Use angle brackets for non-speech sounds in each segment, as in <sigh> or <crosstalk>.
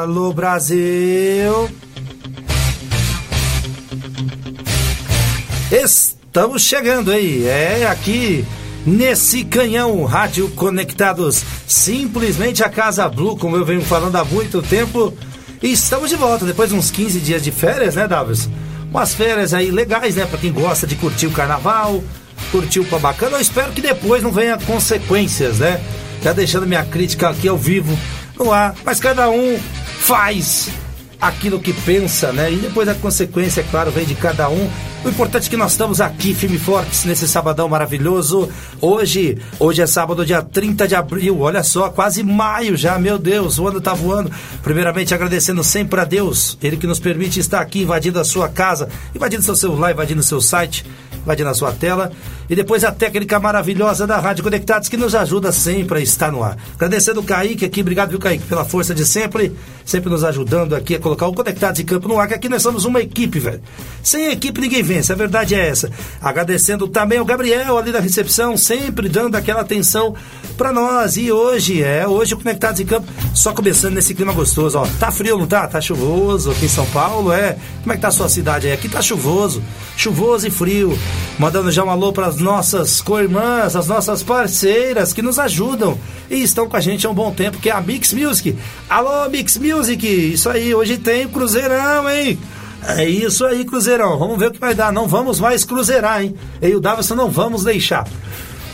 Alô Brasil! Estamos chegando aí, é aqui nesse canhão Rádio Conectados, simplesmente a Casa Blue, como eu venho falando há muito tempo. E estamos de volta depois de uns 15 dias de férias, né, Davis? Umas férias aí legais, né, para quem gosta de curtir o carnaval, curtir o pá bacana. Eu espero que depois não venha consequências, né? Já deixando minha crítica aqui ao vivo no ar, mas cada um faz aquilo que pensa, né? E depois a consequência, é claro, vem de cada um. O importante é que nós estamos aqui, firme fortes, nesse sabadão maravilhoso. Hoje, hoje é sábado, dia 30 de abril. Olha só, quase maio já, meu Deus, o ano tá voando. Primeiramente, agradecendo sempre a Deus, Ele que nos permite estar aqui invadindo a sua casa, invadindo seu celular, invadindo seu site invadindo a sua tela. E depois a técnica maravilhosa da Rádio Conectados que nos ajuda sempre a estar no ar. Agradecendo o Kaique aqui, obrigado, viu, Kaique, pela força de sempre, sempre nos ajudando aqui a colocar o Conectados em Campo no ar, que aqui nós somos uma equipe, velho. Sem equipe ninguém vence, a verdade é essa. Agradecendo também o Gabriel ali da recepção, sempre dando aquela atenção para nós. E hoje, é, hoje o Conectados em Campo, só começando nesse clima gostoso, ó. Tá frio, não tá? Tá chuvoso aqui em São Paulo, é. Como é que tá a sua cidade aí? Aqui tá chuvoso, chuvoso e frio. Mandando já um alô para as nossas co-irmãs, as nossas parceiras que nos ajudam e estão com a gente há um bom tempo, que é a Mix Music. Alô, Mix Music! Isso aí, hoje tem Cruzeirão, hein? É isso aí, Cruzeirão. Vamos ver o que vai dar. Não vamos mais cruzeirar, hein? Eu e o Davison não vamos deixar.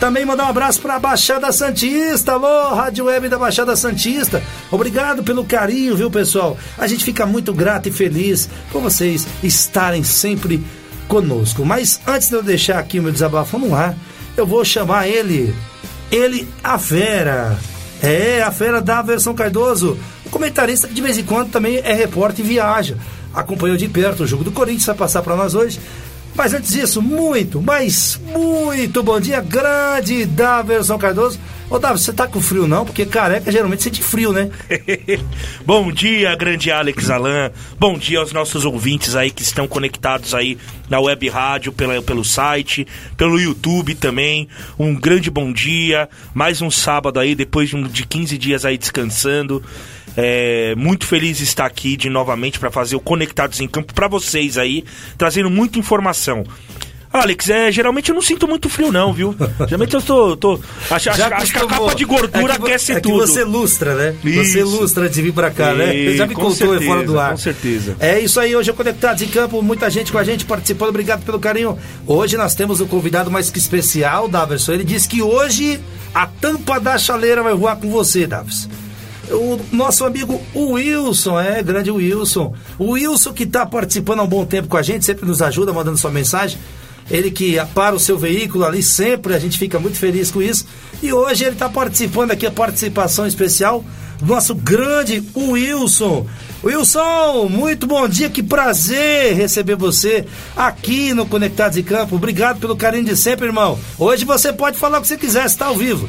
Também mandar um abraço para a Baixada Santista. Alô, Rádio Web da Baixada Santista. Obrigado pelo carinho, viu, pessoal? A gente fica muito grato e feliz por vocês estarem sempre conosco. Mas antes de eu deixar aqui meu desabafo no ar, eu vou chamar ele, ele, a fera. É, a fera da versão Cardoso, o comentarista que de vez em quando também é repórter e viaja. Acompanhou de perto o jogo do Corinthians, vai passar para nós hoje. Mas antes disso, muito, mas muito bom dia, grande da versão Cardoso. Ô, Davi, você tá com frio não? Porque careca geralmente sente frio, né? <laughs> Bom dia, grande Alex Alan. Bom dia aos nossos ouvintes aí que estão conectados aí na web rádio, pela, pelo site, pelo YouTube também. Um grande bom dia. Mais um sábado aí, depois de, um, de 15 dias aí descansando. É, muito feliz de estar aqui de novamente para fazer o Conectados em Campo para vocês aí, trazendo muita informação. Alex, é, geralmente eu não sinto muito frio, não, viu? Geralmente eu tô. tô acho, acho, acho que a capa de gordura é que, aquece é tudo. Que você lustra, né? Isso. Você lustra de vir pra cá, né? Você já me contou certeza, fora do ar. Com certeza. É isso aí, hoje é Conectados em Campo, muita gente com a gente participando, obrigado pelo carinho. Hoje nós temos um convidado mais que especial, Daverson. Ele disse que hoje a tampa da chaleira vai voar com você, Davis. O nosso amigo Wilson, é, grande Wilson. O Wilson que está participando há um bom tempo com a gente, sempre nos ajuda, mandando sua mensagem. Ele que para o seu veículo ali sempre, a gente fica muito feliz com isso. E hoje ele está participando aqui, a participação especial do nosso grande Wilson. Wilson, muito bom dia, que prazer receber você aqui no Conectados em Campo. Obrigado pelo carinho de sempre, irmão. Hoje você pode falar o que você quiser, está ao vivo.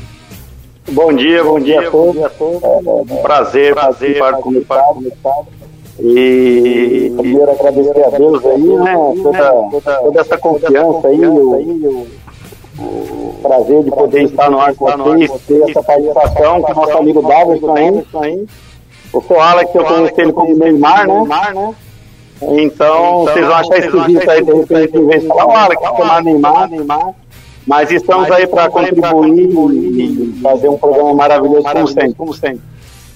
Bom dia, bom dia a todos. É um prazer, prazer participar com o E primeiro agradecer a Deus aí, né? Toda, toda essa confiança aí, o, o prazer de poder estar no ar com vocês, ter essa participação com o nosso amigo Davidson aí. O seu Alex, eu conheci ele como Neymar, né? Então, vocês vão achar esquisito aí, de repente, em vez de falar, o Alex, chamar Neymar, Neymar. Mas estamos aí para contribuir e fazer um programa maravilhoso, como sempre. Como sempre.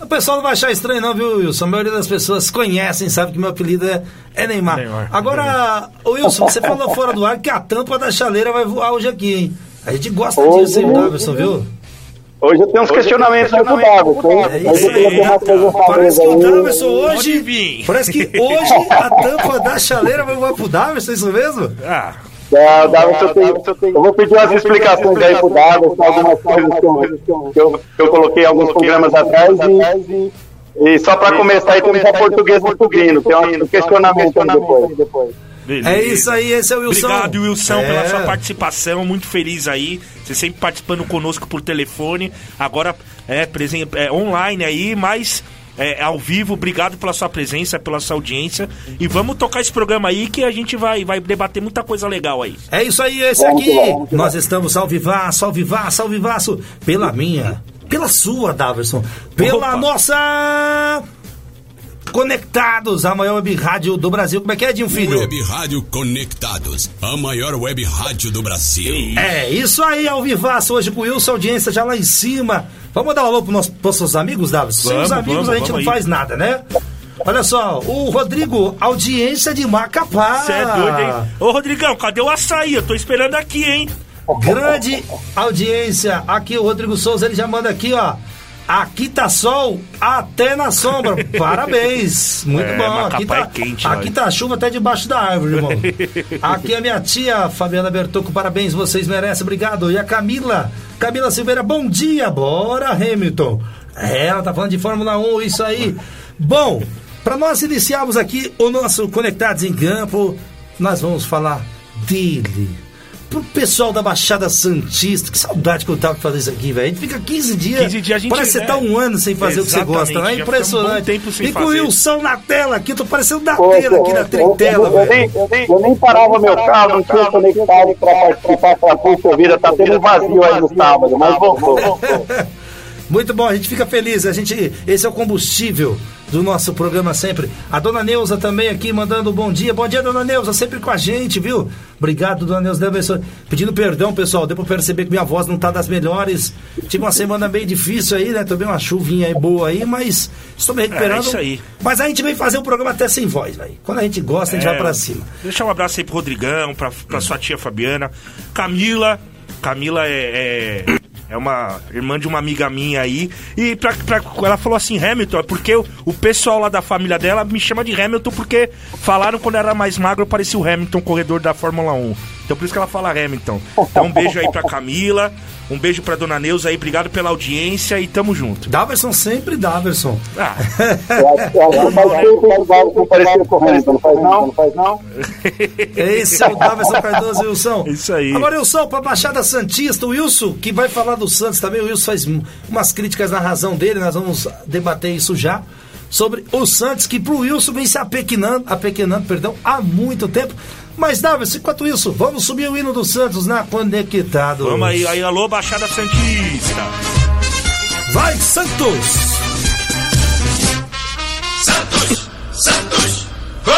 O pessoal não vai achar estranho, não, viu, Wilson? A maioria das pessoas conhecem, sabe que meu apelido é, é Neymar. Neymar. Agora, Wilson, você falou fora do ar que a tampa da chaleira vai voar hoje aqui, hein? A gente gosta hoje, disso, hein, Davidson, viu? Hoje eu tenho uns questionamentos aí pro Davidson. É isso aí. Parece que o Davidson hoje. Parece que hoje a tampa da chaleira vai voar pro Davidson, é isso mesmo? Ah. É, Davidson, eu, tenho, eu vou pedir umas explicações aí pro Davidson, algumas coisas que eu, que eu, que eu coloquei alguns programas atrás e, e só para começar aí temos a português portuguino, tem um questionamento depois. depois. Beleza. É isso aí, esse é o Wilson. Obrigado, Wilson, é. pela sua participação. Muito feliz aí. Você sempre participando conosco por telefone. Agora é, presente, é online aí, mas é, ao vivo. Obrigado pela sua presença, pela sua audiência. E vamos tocar esse programa aí que a gente vai, vai debater muita coisa legal aí. É isso aí, esse aqui. Nós estamos ao vivaço, ao vivaço, ao vivaço. Pela minha, pela sua, Daverson. Pela Opa. nossa. Conectados, a maior web rádio do Brasil. Como é que é, Dinho Filho? Web Rádio Conectados, a maior web rádio do Brasil. É, isso aí, ao vivaço, hoje com o Wilson, audiência já lá em cima. Vamos dar um alô pros nossos amigos, Davi? Sem os amigos vamos, a gente não vamos faz nada, né? Olha só, o Rodrigo, audiência de Macapá. Você é doido, hein? Ô, Rodrigão, cadê o açaí? Eu tô esperando aqui, hein? Grande audiência. Aqui o Rodrigo Souza, ele já manda aqui, ó. Aqui tá sol até na sombra. Parabéns. Muito É, bom. Macapá Aqui tá, é quente, aqui tá chuva até debaixo da árvore, irmão. <laughs> Aqui a minha tia Fabiana Bertocco, parabéns, vocês merecem, obrigado. E a Camila, Camila Silveira, bom dia, bora Hamilton. É, ela tá falando de Fórmula 1, isso aí. Bom, para nós iniciarmos aqui o nosso Conectados em Campo, nós vamos falar dele. Pro pessoal da Baixada Santista, que saudade que eu tava de fazer isso aqui, velho. A gente fica 15 dias. 15 dias a gente- Parece que você tá é. um ano sem fazer o que você Exatamente, gosta, né? já Impressionante. um tempo sem e com o. Wilson na tela aqui, tô parecendo da tela aqui na eu- trintela, eu, eu, velho. nem, eu, nem, eu nem parava meu carro, não tinha conectado para participar com a Pulso Vida, tá tendo um vazio aí no sábado, mas voltou. <laughs> Muito bom, a gente fica feliz. A gente, esse é o combustível do nosso programa sempre. A dona Neuza também aqui mandando um bom dia. Bom dia, dona Neuza, sempre com a gente, viu? Obrigado, dona Neuza. Deus abençoe. Pedindo perdão, pessoal. Deu pra perceber que minha voz não tá das melhores. Tive uma semana bem difícil aí, né? Também uma chuvinha aí boa aí, mas estou me recuperando. É, isso aí. Mas a gente vem fazer o programa até sem voz, velho. Quando a gente gosta, a gente É, vai pra cima. Deixar um abraço aí pro Rodrigão, pra, pra sua tia Fabiana. Camila. Camila é, é, é uma irmã de uma amiga minha aí. E pra, pra- ela falou assim, Hamilton, é porque o, o pessoal lá da família dela me chama de Hamilton porque falaram quando era mais magro parecia o Hamilton, corredor da Fórmula 1. Então por isso que ela fala Hamilton. Então um beijo aí pra Camila, um beijo pra dona Neuza aí, obrigado pela audiência e tamo junto. Daverson sempre Daverson. Ah? <laughs> Esse é o Daverson Cardoso Wilson. Isso aí. Agora, Wilson, pra Baixada Santista, o Wilson, que vai falar do Santos também, o Wilson faz umas críticas na razão dele, nós vamos debater isso já. Sobre o Santos, que pro Wilson vem se apequenando, apequenando, perdão, há muito tempo. Mas, Davis, enquanto isso, vamos subir o hino do Santos na Conectado. vamos aí, aí, alô, Baixada Santista. Vai, Santos! Santos, Santos, gol!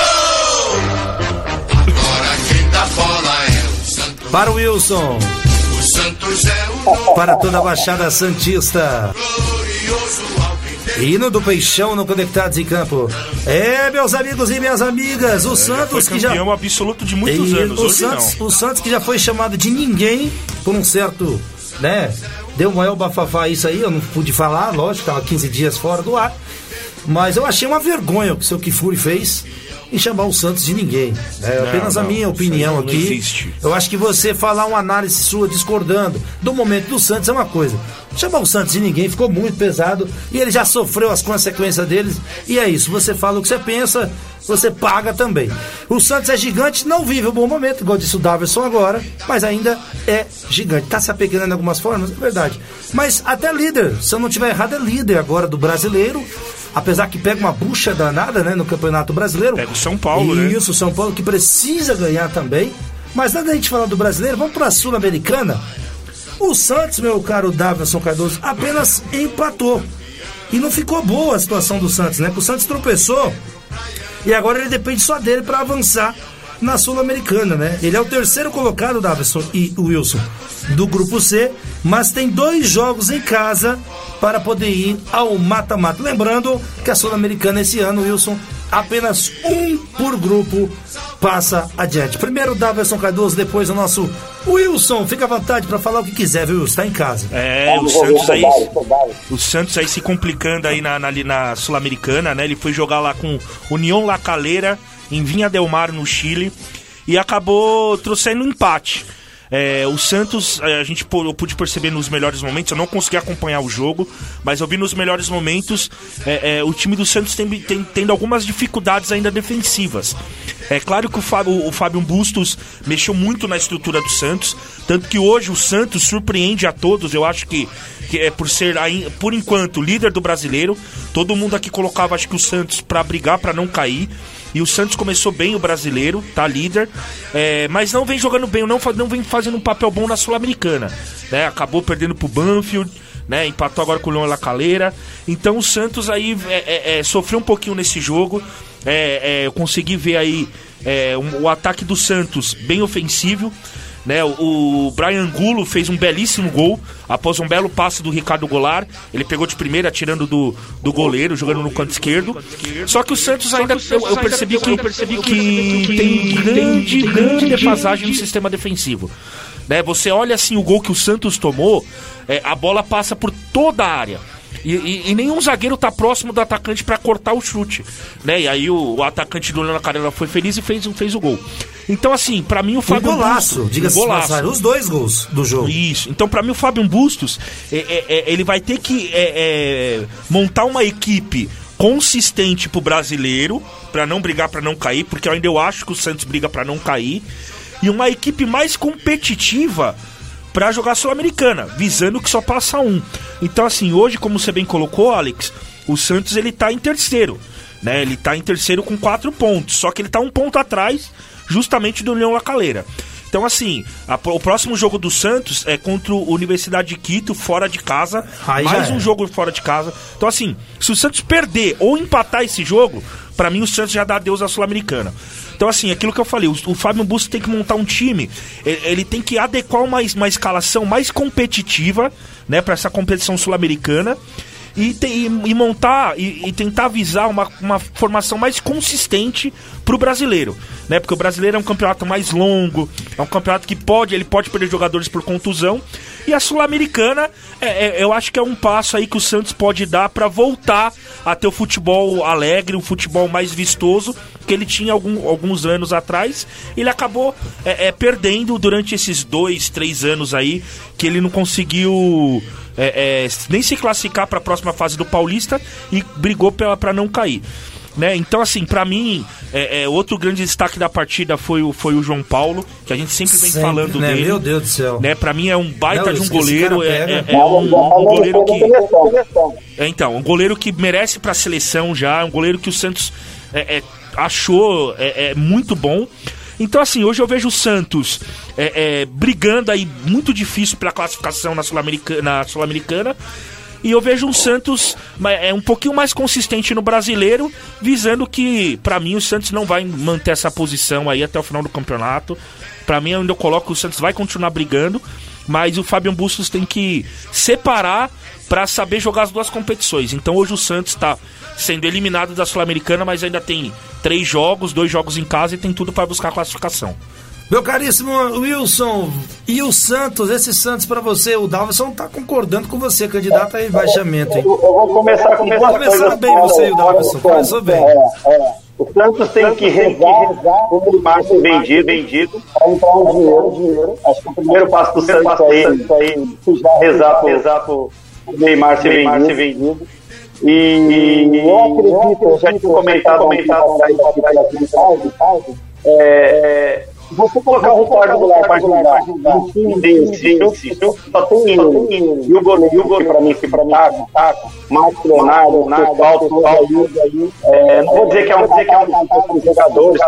Agora quem dá bola é o Santos. Para o Wilson, O Santos é o para toda a Baixada Santista. glorioso. Hino do Peixão no Conectados em Campo. É, meus amigos e minhas amigas, o É, Santos que já. campeão absoluto de muitos E anos, o hoje Santos, não. o Santos que já foi chamado de ninguém por um certo, né? Deu maior bafafá isso aí, eu não pude falar, lógico, tava 15 dias fora do ar. Mas eu achei uma vergonha o que o seu Kifuri fez em chamar o Santos de ninguém. É apenas a não, minha isso opinião não aqui. existe. Eu acho que você falar uma análise sua discordando do momento do Santos é uma coisa. Chamar o Santos de ninguém ficou muito pesado e ele já sofreu as consequências deles. E é isso, você fala o que você pensa, você paga também. O Santos é gigante, não vive um bom momento, igual disse o Daverson agora, mas ainda é gigante. Tá se apegando em algumas formas, é verdade. Mas até líder, se eu não tiver errado, é líder agora do brasileiro. Apesar que pega uma bucha danada, né, no Campeonato Brasileiro. Pega o São Paulo, né? Isso, o São Paulo que precisa ganhar também. Mas antes da gente falar do brasileiro, vamos para a Sul-Americana. O Santos, meu caro Davidson Cardoso, apenas empatou. E não ficou boa a situação do Santos, né? Porque o Santos tropeçou e agora ele depende só dele para avançar na Sul-Americana, né? Ele é o terceiro colocado, Davidson e o Wilson, do grupo C, mas tem dois jogos em casa para poder ir ao mata-mata. Lembrando que a Sul-Americana esse ano, Wilson, apenas um por grupo passa adiante. Primeiro o Davidson Cardoso, depois o nosso Wilson. Fica à vontade para falar o que quiser, viu, Wilson? Tá em casa. É, o Santos aí. O Santos aí se complicando aí na, na, na Sul-Americana, né? Ele foi jogar lá com União La Calera em Vinha Del Mar, no Chile, e acabou trouxendo um empate. É, o Santos, é, a gente eu pude perceber nos melhores momentos, eu não consegui acompanhar o jogo, mas eu vi nos melhores momentos é, é, o time do Santos tem, tem- tendo algumas dificuldades ainda defensivas. É claro que o Fábio, o Fábio Bustos mexeu muito na estrutura do Santos, tanto que hoje o Santos surpreende a todos. Eu acho que, que é por ser, por enquanto, líder do brasileiro. Todo mundo aqui colocava, acho que o Santos para brigar, para não cair. E o Santos começou bem o brasileiro, tá líder, é, mas não vem jogando bem, não, não vem fazendo um papel bom na Sul-Americana. Né? Acabou perdendo pro Banfield, né? Empatou agora com o Leão La Calera. Então o Santos aí é, é, é, sofreu um pouquinho nesse jogo. É, é, eu consegui ver aí um, o ataque do Santos bem ofensivo. Né, o Brian Gulo fez um belíssimo gol após um belo passe do Ricardo Goulart. Ele pegou de primeira, tirando do, do goleiro, jogando no canto esquerdo. Só que o Santos ainda, eu, eu percebi que, que tem grande, grande defasagem no sistema defensivo. Né, você olha assim o gol que o Santos tomou, é, a bola passa por toda a área. E, e, e, nenhum zagueiro tá próximo do atacante para cortar o chute, né? E aí o, o atacante do Leandro Carela foi feliz e fez, fez o gol. Então, assim, para mim o Fábio um golaço, Bustos, diga-se um golaço. os dois gols do jogo. Isso. Então, para mim o Fábio Bustos, é, é, é, ele vai ter que é, é, montar uma equipe consistente pro brasileiro, para não brigar para não cair, porque ainda eu acho que o Santos briga para não cair, e uma equipe mais competitiva para jogar Sul-Americana, visando que só passa um. Então, assim, hoje, como você bem colocou, Alex, o Santos ele tá em terceiro. Né? Ele tá em terceiro com quatro pontos. Só que ele tá um ponto atrás, justamente do Leão Lacaleira. Então, assim, a, o próximo jogo do Santos é contra a Universidade de Quito, fora de casa. Mais um jogo fora de casa. Então, assim, se o Santos perder ou empatar esse jogo, para mim o Santos já dá adeus à Sul-Americana. Então, assim, aquilo que eu falei, o, o Fábio Bustos tem que montar um time, ele, ele tem que adequar uma, uma escalação mais competitiva, né, para essa competição sul-americana. E, e, montar e, e, tentar avisar uma, uma formação mais consistente para o brasileiro, né? Porque o brasileiro é um campeonato mais longo, é um campeonato que pode, ele pode perder jogadores por contusão. E a sul-americana, é, é, eu acho que é um passo aí que o Santos pode dar para voltar a ter o futebol alegre, o futebol mais vistoso que ele tinha algum, alguns anos atrás. Ele acabou é, é, perdendo durante esses dois, três anos aí que ele não conseguiu é, é, nem se classificar para a próxima fase do Paulista e brigou para não cair. Né? Então, assim, para mim, é, é, outro grande destaque da partida foi o, foi o João Paulo, que a gente sempre vem sempre, falando né? dele. Meu Deus do céu. Né? Pra mim é um baita não, de um goleiro. É, é, é um, um, goleiro que. É, então, um goleiro que merece pra seleção já, um goleiro que o Santos é, é achou é, muito bom. Então, assim, hoje eu vejo o Santos é, é, brigando aí muito difícil pela classificação na Sul-Americana. Sul e eu vejo um Santos é um pouquinho mais consistente no brasileiro, visando que, para mim, o Santos não vai manter essa posição aí até o final do campeonato. Para mim, ainda eu coloco que o Santos vai continuar brigando, mas o Fabian Bustos tem que separar para saber jogar as duas competições. Então hoje o Santos está sendo eliminado da Sul-Americana, mas ainda tem três jogos, dois jogos em casa e tem tudo para buscar classificação. Meu caríssimo Wilson, e o Santos, esse Santos para você, o Dalvison tá concordando com você, candidato a rebaixamento, hein? Eu, eu vou começar com Começou começar bem você e o Dalvison, começou bem. É, é. O Santos tem Santos que rezar o Neymar ser vendido, vendido para entrar um dinheiro, dinheiro. Acho que o primeiro passo do Santos aí, aí rezar, rezar pro Neymar ser vendido. Ser vendido. E eu acredito, eu já tinha comentado, comentado aí, é, você colocar o Ricardo Goulart para jogar um time desse, só tem ele. E o goleiro, e o goleiro para mim, que para mim, taco, taco, Marcos Leonardo, Pessoal, Pessoal, é, não vou dizer que é um, dizer que é um dos jogadores,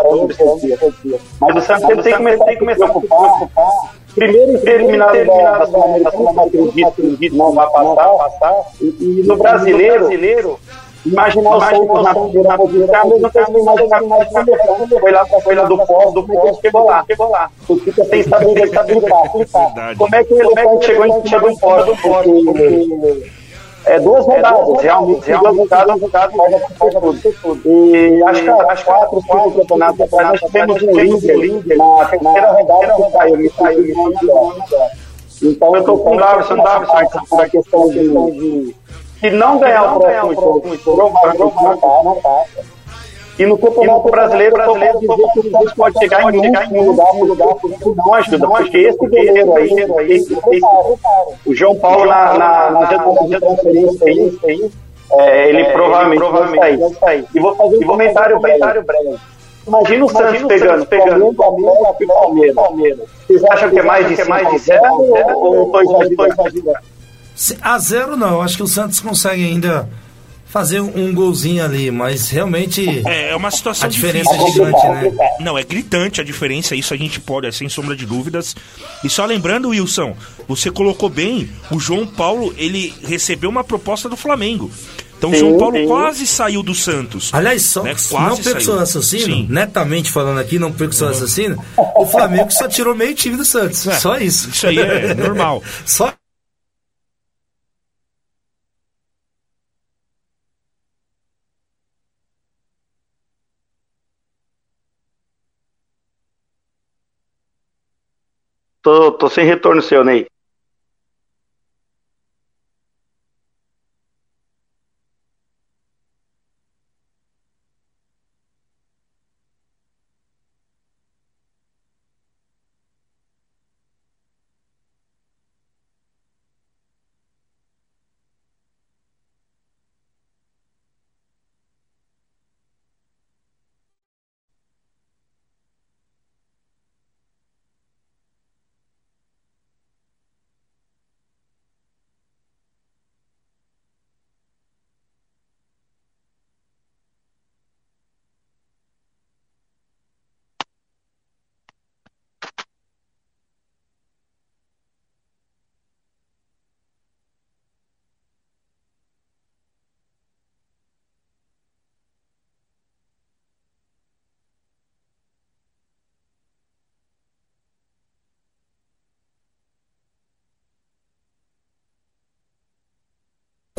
mas o Santos tem que começar, que começar a preocupar. Primeiro eliminado da Sul-Americana, acredito que não vai passar. E no brasileiro, Imaginar o Santos na primeira posição, a mesma coisa que imaginar o Santos foi lá, foi lá do pó, do pó, chegou lá, chegou lá. Tu fica sem saber estabilidade. Como é que ele chegou em, chegou em pó do pó? É duas rodadas, realmente, duas rodadas, rodadas, é tudo. E acho que acho quatro, quatro campeonatos atrás, nós tivemos um líder na terceira rodada que saiu, saiu Então eu tô com o Davidson, Davidson, a questão de se não ganhar o próximo jogo, não passa. E no Campeonato Brasileiro, brasileiro dizer que o Santos pode chegar em último lugar, não ajuda. Porque esse goleiro aí, o João Paulo na, na, na transferência aí, é, ele é, provavelmente, ele provavelmente vai sair. E vou fazer um comentário breve. Imagina o Santos pegando, pegando Palmeiras e Palmeiras. Palmeiras. Vocês acham que é mais de, mais de zero ou dois exagerando? A zero não, eu acho que o Santos consegue ainda fazer um, golzinho ali, mas realmente É, é uma situação a diferença é difícil. gigante, né? Não, é gritante a diferença, isso a gente pode, é sem sombra de dúvidas. E só lembrando, Wilson, você colocou bem, o João Paulo, ele recebeu uma proposta do Flamengo. Então o Sim, João Paulo sim. quase saiu do Santos. Aliás, só Né, não perco seu raciocínio, Sim. netamente falando aqui, não perco seu raciocínio, o Flamengo só tirou meio time do Santos. É, só isso. isso aí é <laughs> normal. Só Tô, tô sem retorno seu, Ney.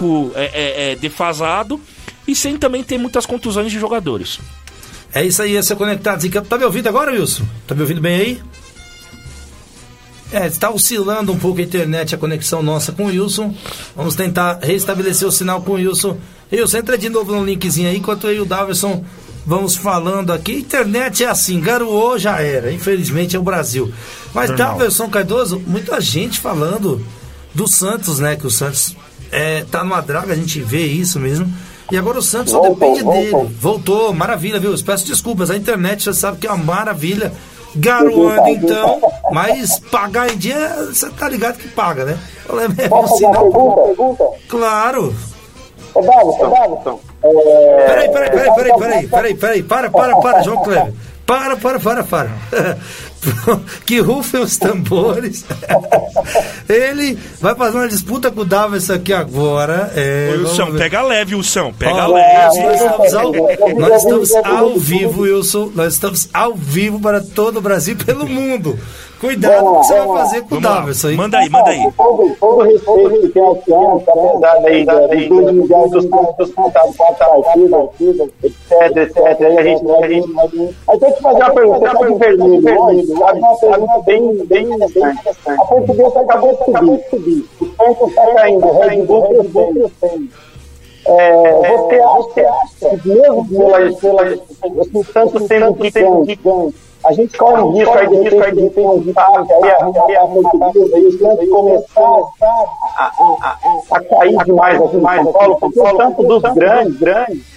Pouco é, é, é, defasado e sem também ter muitas contusões de jogadores. É isso aí, esse é Conectados em Campo. Tá me ouvindo agora, Wilson? Tá me ouvindo bem aí? É, está oscilando um pouco a internet, a conexão nossa com o Wilson. Vamos tentar restabelecer o sinal com o Wilson. Wilson, entra de novo no linkzinho aí, enquanto eu e o Daverson vamos falando aqui. Internet é assim, garoou, já era. Infelizmente é o Brasil. Mas Normal. Daverson Cardoso, muita gente falando do Santos, né? Que o Santos é, tá numa draga, a gente vê isso mesmo. E agora o Santos só depende voltou. dele. Voltou, maravilha, viu? Peço desculpas, a internet você sabe que é uma maravilha. Garoando então, mas pagar em dia, você tá ligado que paga, né? Eu lembro, é Posso fazer uma sinal- pergunta? pergunta? Claro. Ô, Davison, Davison. Peraí, peraí, peraí, peraí, peraí, peraí, peraí, para, para, para, João Kleber. Para, para, para, para. <laughs> que rufem os tambores. Ele vai fazer uma disputa com o Davis aqui agora. É, Wilson, ver. pega leve, Wilson. Pega Ó, leve. Nós estamos, ao, nós estamos ao vivo, Wilson. Nós estamos ao vivo para todo o Brasil e pelo mundo. Cuidado com o que você vai fazer com o. Davis aí. Manda aí, manda aí. todo, todo o respeito que tem ao dos mundiais dos etc, etc. Aí a gente, aí tem que fazer uma pergunta, tá vermelho sabe? Uma pergunta bem, bem interessante. A portuguesa acabou de subir. O Santos está caindo, o Red Bull crescendo. É, você acha que mesmo pela, o Santos tendo que ganho, a gente corre um risco aí de de ter um aí, a, aí a portuguesa e o Santos começar a, cair demais no São Paulo, porque o Santos dos grandes, grandes,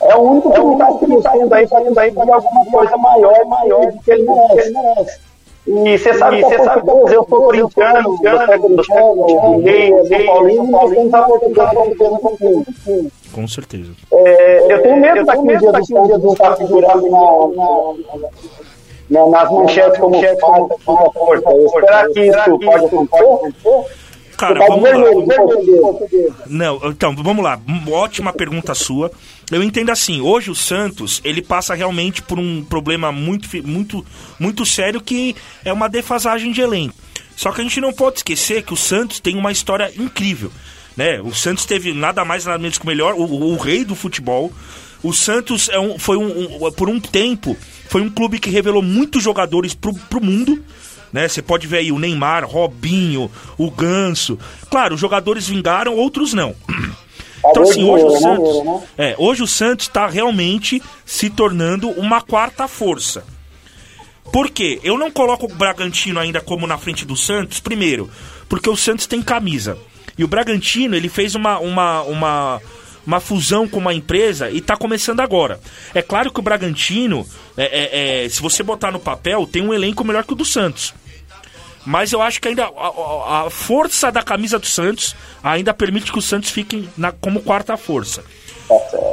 é o único que não está crescendo aí, fazendo aí fazer alguma coisa maior, maior do que ele merece. E você sabe, você sabe, eu sou corintiano, você é corintiano, rei, São Paulino, nós temos a portuguesa como temos com time. Com certeza. É, eu tenho medo daqui um dia do não estar figurando na, na, na, nas manchetes como falta com força. Será que isso pode acontecer? Cara, Tá vamos lá. vermelho. Não, então, vamos lá. Ótima pergunta sua. Eu entendo assim, hoje o Santos, ele passa realmente por um problema muito, muito, muito sério que é uma defasagem de elenco. Só que a gente não pode esquecer que o Santos tem uma história incrível. Né? O Santos teve nada mais nada menos que o melhor, o, o rei do futebol. O Santos é um, foi um, um- por um tempo, foi um clube que revelou muitos jogadores pro, pro mundo né? Você pode ver aí o Neymar, Robinho, o Ganso. Claro, os jogadores vingaram, outros não. Então assim, hoje o né? Santos, é, hoje o Santos está realmente se tornando uma quarta força. Por quê? Eu não coloco o Bragantino ainda como na frente do Santos, primeiro, porque o Santos tem camisa. E o Bragantino, ele fez uma, uma, uma, uma fusão com uma empresa e está começando agora. É claro que o Bragantino, é, é, é, se você botar no papel, tem um elenco melhor que o do Santos. Mas eu acho que ainda a, a- força da camisa do Santos ainda permite que o Santos fique na- como quarta força.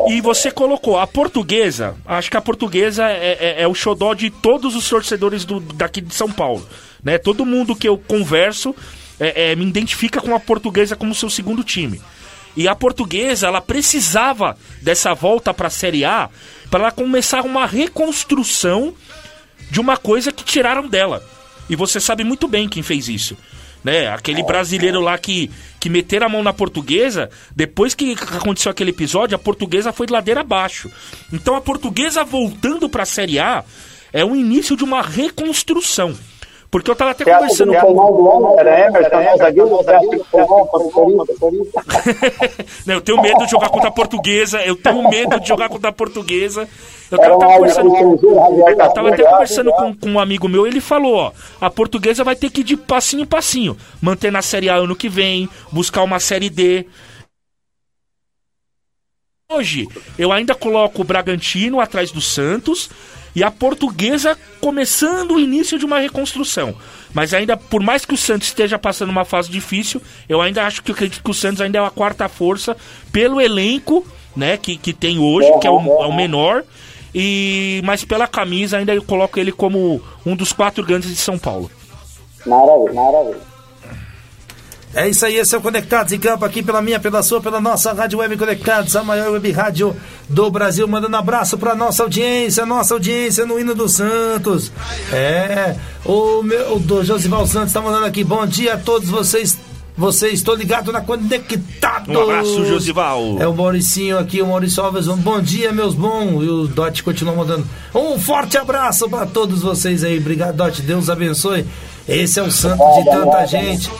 E você colocou a portuguesa, acho que a portuguesa é, é- é o xodó de todos os torcedores do, daqui de São Paulo. Né? Todo mundo que eu converso é, é, me identifica com a portuguesa como seu segundo time. E a portuguesa, ela precisava dessa volta para a Série A para ela começar uma reconstrução de uma coisa que tiraram dela. E você sabe muito bem quem fez isso. Né? Aquele brasileiro lá que, que meteram a mão na portuguesa, depois que aconteceu aquele episódio, a portuguesa foi de ladeira abaixo. Então a portuguesa voltando para a Série A é o início de uma reconstrução. Porque eu tava até que conversando no com. Emerson, né? <laughs> Não, eu tenho medo de jogar contra a portuguesa, eu tenho medo de jogar contra a portuguesa. Eu tava, áudio conversando, eu tava até Garcia, conversando com, com um amigo meu, ele falou, ó, a portuguesa vai ter que ir de passinho em passinho, manter na Série A ano que vem, buscar uma Série D. Hoje, eu ainda coloco o Bragantino atrás do Santos e a portuguesa começando o início de uma reconstrução. Mas ainda, por mais que o Santos esteja passando uma fase difícil, eu ainda acho que acredito que o Santos ainda é a quarta força pelo elenco né, que, que tem hoje, que é o, é o menor. E, mas pela camisa ainda eu coloco ele como um dos quatro grandes de São Paulo. Maravilha, maravilha. É isso aí, esse é o Conectados em Campo aqui pela minha, pela sua, pela nossa Rádio Web Conectados, a maior web rádio do Brasil, mandando abraço pra nossa audiência, nossa audiência no hino do Santos. É, o meu o do Josival Santos tá mandando aqui, bom dia a todos vocês. Vocês, estou ligado na Conectados. Um abraço, Josival. É o Mauricinho aqui, o Maurício Alves. Um bom dia, meus bons. E o Dot continua mandando um forte abraço para todos vocês aí. Obrigado, Dot. Deus abençoe. Esse é o santo de tanta gente.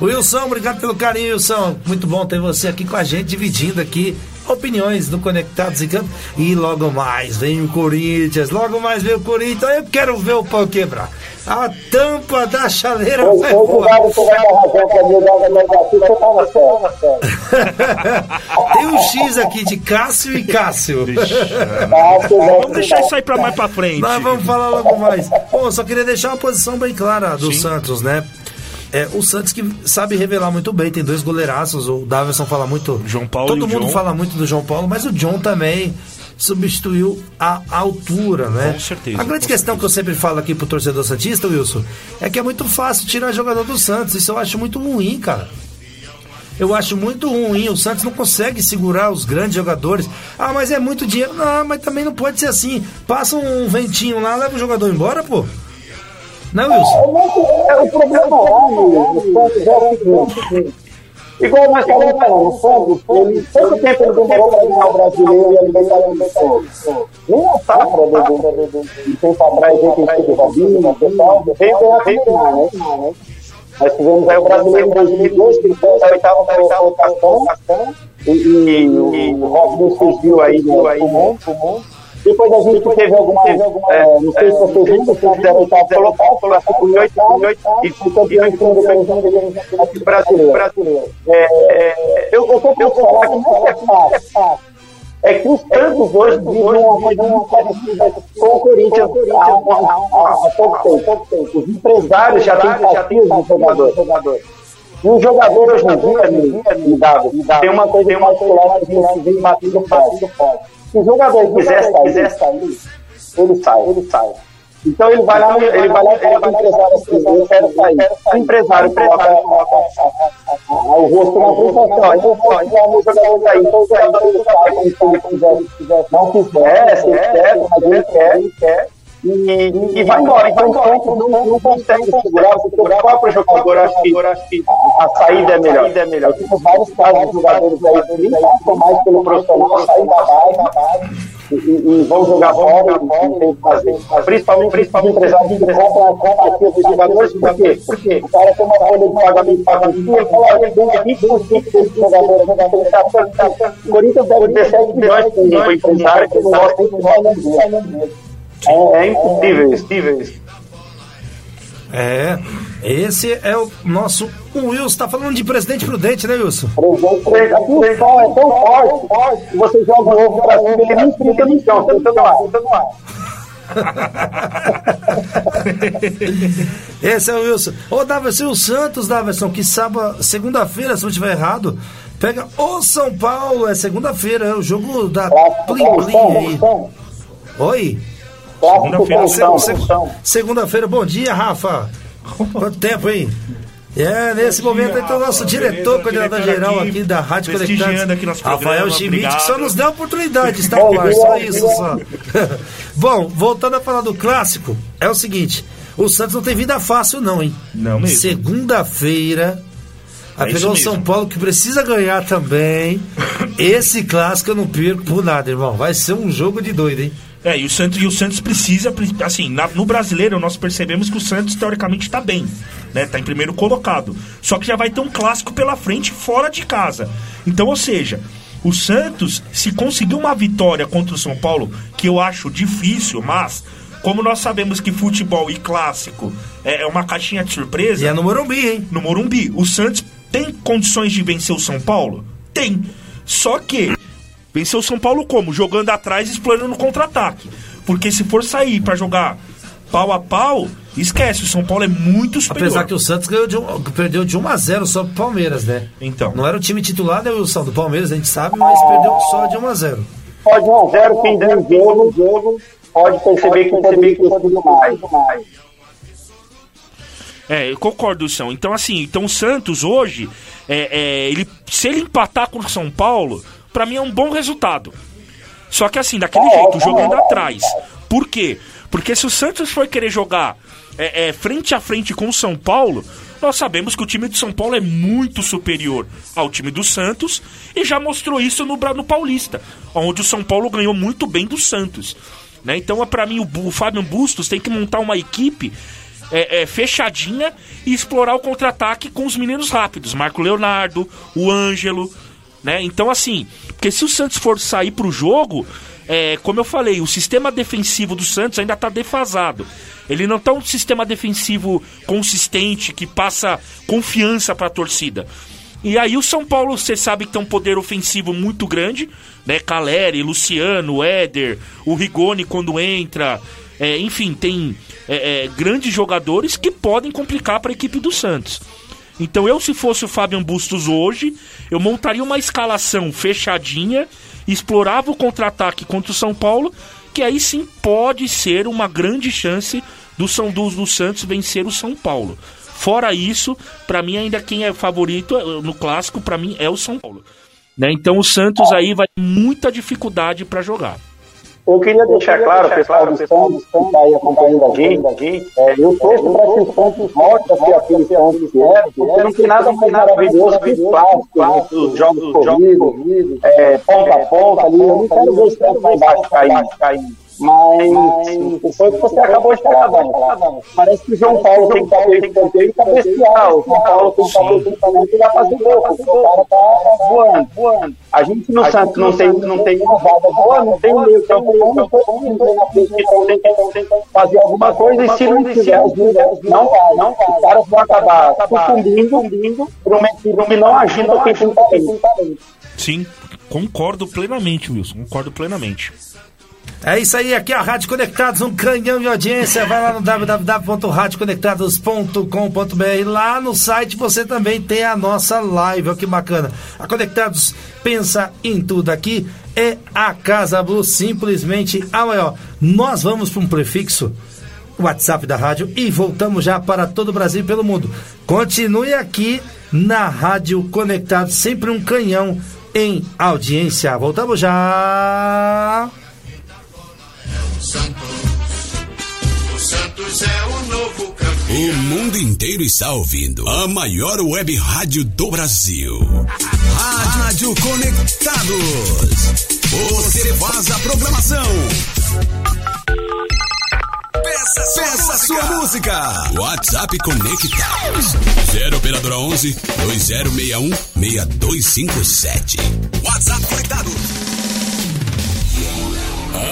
Wilson, obrigado pelo carinho, Wilson. Muito bom ter você aqui com a gente, dividindo aqui opiniões do Conectados em Campo. E logo mais vem o Corinthians, logo mais vem o Corinthians. Eu quero ver o pau quebrar. A tampa da chaleira Eu vai voar. <laughs> Tem um X aqui de Cássio e Cássio. Vamos deixar isso aí pra mais pra frente. Nós vamos falar logo mais. Bom, só queria deixar uma posição bem clara do Sim. Santos, né? É, o Santos que sabe revelar muito bem, tem dois goleiraços, o Davidson fala muito. João Paulo Todo o mundo John. fala muito do João Paulo, mas o John também substituiu a altura, né? Com certeza, A grande questão que eu sempre falo aqui pro torcedor Santista, Wilson, é que é muito fácil tirar jogador do Santos. Isso eu acho muito ruim, cara. Eu acho muito ruim. O Santos não consegue segurar os grandes jogadores. Ah, mas é muito dinheiro. Não, mas também não pode ser assim. Passa um ventinho lá, leva o jogador embora, pô. Não, Wilson? É o problema lá, meu, o Santos é o seguinte. Igual nós estávamos falando, o Santos, ele, quanto tempo ele demorou para ganhar o brasileiro e a Libertadores? Nem a safra do, do, do, tempo atrás, aí, que teve Robinho, e tal, veio ganhar o Neymar, né? Nós tivemos aí o brasileiro em 2002, que foi da oitava a colocação, e, e, e o Robinho surgiu aí no mundo. Depois a gente teve alguma, é, não sei se vocês viram, o Santos era oitavo colocado, colocou em oitavo e foi campeão de segunda aqui brasileiro. É, é, eu por falar que não é fácil. É que os Santos hoje vivem uma coisa parecida com o Corinthians há, pouco tempo. Os empresários já têm partidos dos jogadores. E o jogador hoje em dia, me, dava, tem uma coisa particular que vem batendo forte. Se o jogador quiser sair, sair, ele sai, ele sai. Então ele vai lá, ele vai lá e fala pro empresário assim, eu quero sair. O empresário coloca o rosto na e fala, então só, então o jogador sair, então o jogador sai como se ele quiser, não quiser, se quer, mas ele quer, ele quer. E, e vai embora, então o Santos não, não consegue segurar, porque o próprio jogador acha que, a saída é melhor. Eu tive vários casos de jogadores aí que nem passam mais pelo profissional, saem da base, e, e, e vão jogar e tem que fazer, principalmente, principalmente empresários que compram compra aqui dos jogadores, por quê? Porque o cara tem uma folha de pagamento pagamento, ele fala, olha, vem 20% desse jogador, jogador, ele tá, tá, o Corinthians deve 17 milhões com o empresário que não gosta vai dele. É, é impossível isso, impossível. É, esse é o nosso o Wilson. Tá falando de presidente prudente, né, Wilson? Presidente prudente, é tão forte, forte que você joga o ovo pra cima ele nem fica no chão, fica no ar, fica no ar. <laughs> Esse é o Wilson. Ô, Daverson, o Santos, Daverson, que sábado, segunda-feira, se não estiver errado, pega o São Paulo. É segunda-feira, é o jogo da Plim Plim aí. Oi? Segunda-feira, Se- se- Segunda-feira, bom dia, Rafa. Quanto tempo, hein? É, nesse momento então, nosso Rafa. diretor, Beleza, coordenador diretor geral aqui, aqui da Rádio Conectados, Rafael Schmidt, que só nos deu a oportunidade de estar no ar, só isso só. <laughs> Bom, voltando a falar do clássico, é o seguinte, o Santos não tem vida fácil não, hein? Não mesmo. Segunda-feira, a É pegar o. São Paulo que precisa ganhar também. <laughs> Esse clássico eu não perco por nada, irmão. Vai ser um jogo de doido, hein? É, e o Santos, e o Santos precisa, pre- assim, na- no brasileiro nós percebemos que o Santos teoricamente está bem, né? Tá em primeiro colocado. Só que já vai ter um clássico pela frente fora de casa. Então, ou seja, o Santos, se conseguir uma vitória contra o São Paulo, que eu acho difícil, mas como nós sabemos que futebol e clássico é, é uma caixinha de surpresa, E é no Morumbi, hein? no Morumbi. O Santos tem condições de vencer o São Paulo? Tem. Só que vencer o São Paulo como? Jogando atrás e explorando no contra-ataque. Porque se for sair pra jogar pau a pau, esquece, o São Paulo é muito superior. Apesar que o Santos ganhou de um- perdeu de 1 a 0 só pro Palmeiras, né? Então. Não era o time titular, né, Wilson? Do Palmeiras, a gente sabe, mas perdeu só de 1 a 0 Pode 1 a 0 quem der o jogo, jogo, pode perceber que poderia ter sido mais. É, eu concordo, São. Então, assim, então o Santos hoje, é, é, ele, se ele empatar com o São Paulo, pra mim é um bom resultado. Só que assim, daquele jeito, jogando atrás. Por quê? Porque se o Santos for querer jogar é, é, frente a frente com o São Paulo, nós sabemos que o time do São Paulo é muito superior ao time do Santos e já mostrou isso no, no Paulista, onde o São Paulo ganhou muito bem do Santos. Né? Então, é, pra mim, o, o Fábio Bustos tem que montar uma equipe é, é, fechadinha e explorar o contra-ataque com os meninos rápidos. Marco Leonardo, o Ângelo, né? Então, assim, porque se o Santos for sair pro jogo, é, como eu falei, o sistema defensivo do Santos ainda tá defasado. Ele não tá um sistema defensivo consistente que passa confiança pra torcida. E aí o São Paulo, você sabe que tem um poder ofensivo muito grande, né? Caleri, Luciano, Éder, o Rigoni quando entra, é, enfim, tem é, é, grandes jogadores que podem complicar para a equipe do Santos. Então eu, se fosse o Fabian Bustos hoje, eu montaria uma escalação fechadinha, explorava o contra-ataque contra o São Paulo, que aí sim pode ser uma grande chance do São do, do Santos vencer o São Paulo. Fora isso, pra mim ainda quem é favorito eh, no clássico, pra mim é o São Paulo. Né? Então o Santos aí vai ter muita dificuldade pra jogar. Eu queria deixar claro, pessoal do Santos, que está aí acompanhando a gente, é, eu torço para que o Santos volte a ser aquele Santos que era, porque não tem nada mais maravilhoso que o clássico, né, os jogos corridos, é, ponta a ponta ali, eu não quero ver o Santos lá embaixo cair, cair. Mas foi o que você acabou de falar, Dani. Parece que o João Paulo tem que fazer escanteio e cabecear. O João Paulo tem que fazer o e vai fazer gol. porque O cara tá voando, voando. A gente no Santos não tem, não tem uma vaga boa, não tem meio campo bom, não tem um na frente, então tem que tem que fazer alguma coisa e se não tiver ajuda, não vai, não vai. Os caras vão acabar sucumbindo, equipe não agindo quem tem talento. Sim, concordo plenamente, Wilson. Concordo plenamente. É isso aí, aqui é a Rádio Conectados, um canhão de audiência. Vai lá no www.radioconectados.com.br. Lá no site você também tem a nossa live, olha que bacana. A Conectados pensa em tudo aqui. É a Casa Blue, simplesmente a maior. Nós vamos para um prefixo. WhatsApp da rádio e voltamos já para todo o Brasil e pelo mundo. Continue aqui na Rádio Conectados, sempre um canhão em audiência. Voltamos já. O Santos é o novo campeão. O mundo inteiro está ouvindo a maior web rádio do Brasil. Rádio Conectados. Você faz a programação. Peça, Peça sua música. WhatsApp Conectados. 0 operadora 11 2061 6257. WhatsApp Conectados.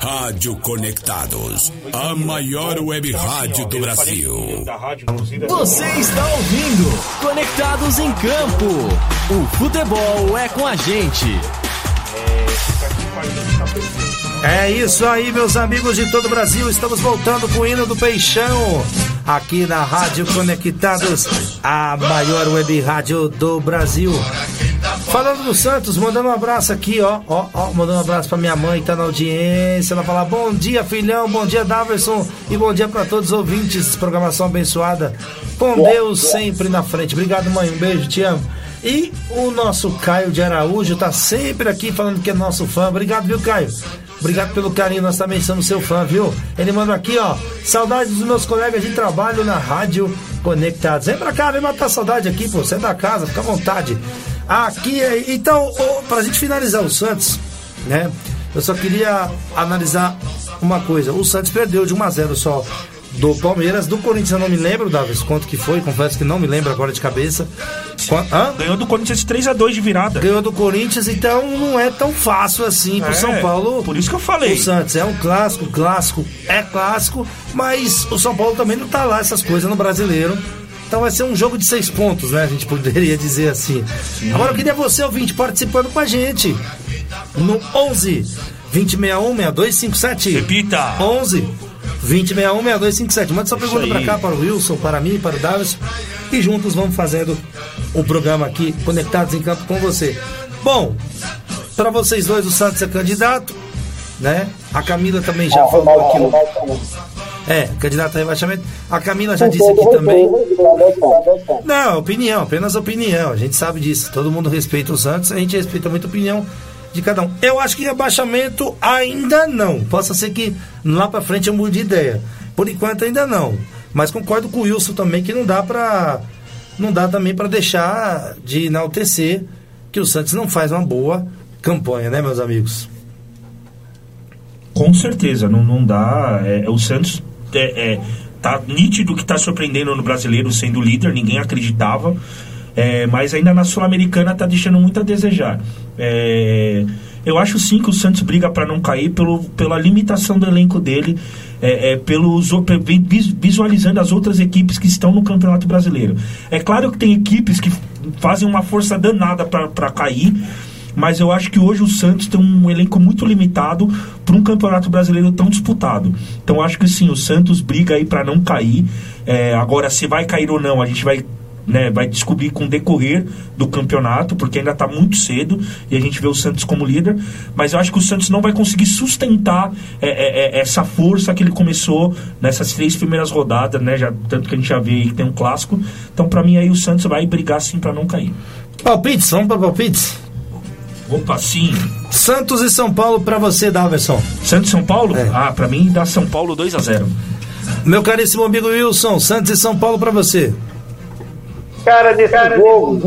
Rádio Conectados, a maior web rádio do Brasil. Você está ouvindo Conectados em Campo. O futebol é com a gente. É isso aí, meus amigos de todo o Brasil. Estamos voltando com o hino do Peixão. Aqui na Rádio Conectados, a maior web rádio do Brasil. Falando do Santos, mandando um abraço aqui, ó, ó, ó, mandando um abraço pra minha mãe que tá na audiência. Ela fala: Bom dia, filhão, bom dia, Daverson, e bom dia pra todos os ouvintes. Programação abençoada. Com Deus sempre na frente. Obrigado, mãe. Um beijo, te amo. E o nosso Caio de Araújo tá sempre aqui falando que é nosso fã. Obrigado, viu, Caio? Obrigado pelo carinho, nós também somos seu fã, viu? Ele manda aqui, ó. Saudades dos meus colegas de trabalho na Rádio Conectados. Vem pra cá, vem matar saudade aqui, pô. Você é da casa, fica à vontade. Aqui é. Então, ô, pra gente finalizar o Santos, né? Eu só queria analisar uma coisa. O Santos perdeu de 1 a 0 só do Palmeiras. Do Corinthians eu não me lembro, Davis, quanto que foi. Confesso que não me lembro agora de cabeça. Hã? Ganhou do Corinthians 3x2 de virada. Ganhou do Corinthians, então não é tão fácil assim pro É, São Paulo. por isso que eu falei. O Santos é um clássico, clássico, é clássico, mas o São Paulo também não tá lá essas coisas no brasileiro. Então vai ser um jogo de seis pontos, né? A gente poderia dizer assim. Agora eu queria você, ouvinte, participando com a gente. No 11 2061 6257. Repita. 11 2061 6257. Manda sua pergunta pra cá, para o Wilson, para mim, para o Davis. E juntos vamos fazendo o programa aqui, conectados em campo com você. Bom, para vocês dois, o Santos é candidato, né? A Camila também já falou aqui. É, candidato a rebaixamento. A Camila já disse aqui também. Não, opinião, apenas opinião. A gente sabe disso. Todo mundo respeita o Santos, a gente respeita muito a opinião de cada um. Eu acho que rebaixamento ainda não. Possa ser que lá pra frente eu mude de ideia. Por enquanto ainda não. Mas concordo com o Wilson também que não dá pra. Não dá também pra deixar de enaltecer que o Santos não faz uma boa campanha, né, meus amigos? Com certeza, não, não dá. É, o Santos é, é, tá nítido que está surpreendendo no brasileiro sendo líder, ninguém acreditava. É, mas ainda na Sul-Americana está deixando muito a desejar. É, eu acho sim que o Santos briga para não cair pelo, pela limitação do elenco dele, é, é, pelos, visualizando as outras equipes que estão no Campeonato Brasileiro. É claro que tem equipes que fazem uma força danada para cair, mas eu acho que hoje o Santos tem um elenco muito limitado para um campeonato brasileiro tão disputado. Então acho que sim, o Santos briga aí para não cair. É, agora, se vai cair ou não, a gente vai. né, vai descobrir com o decorrer do campeonato, porque ainda está muito cedo e a gente vê o Santos como líder. Mas eu acho que o Santos não vai conseguir sustentar é, é, é, essa força que ele começou nessas três primeiras rodadas, né? Já, tanto que a gente já vê aí que tem um clássico. Então, para mim, aí o Santos vai brigar sim para não cair. Palpites, vamos para palpites? Opa, sim. Santos e São Paulo para você, Daverson. Santos e São Paulo? É. Ah, pra mim dá São Paulo 2 a 0 Meu caríssimo amigo Wilson, Santos e São Paulo para você. Cara, nesse jogo,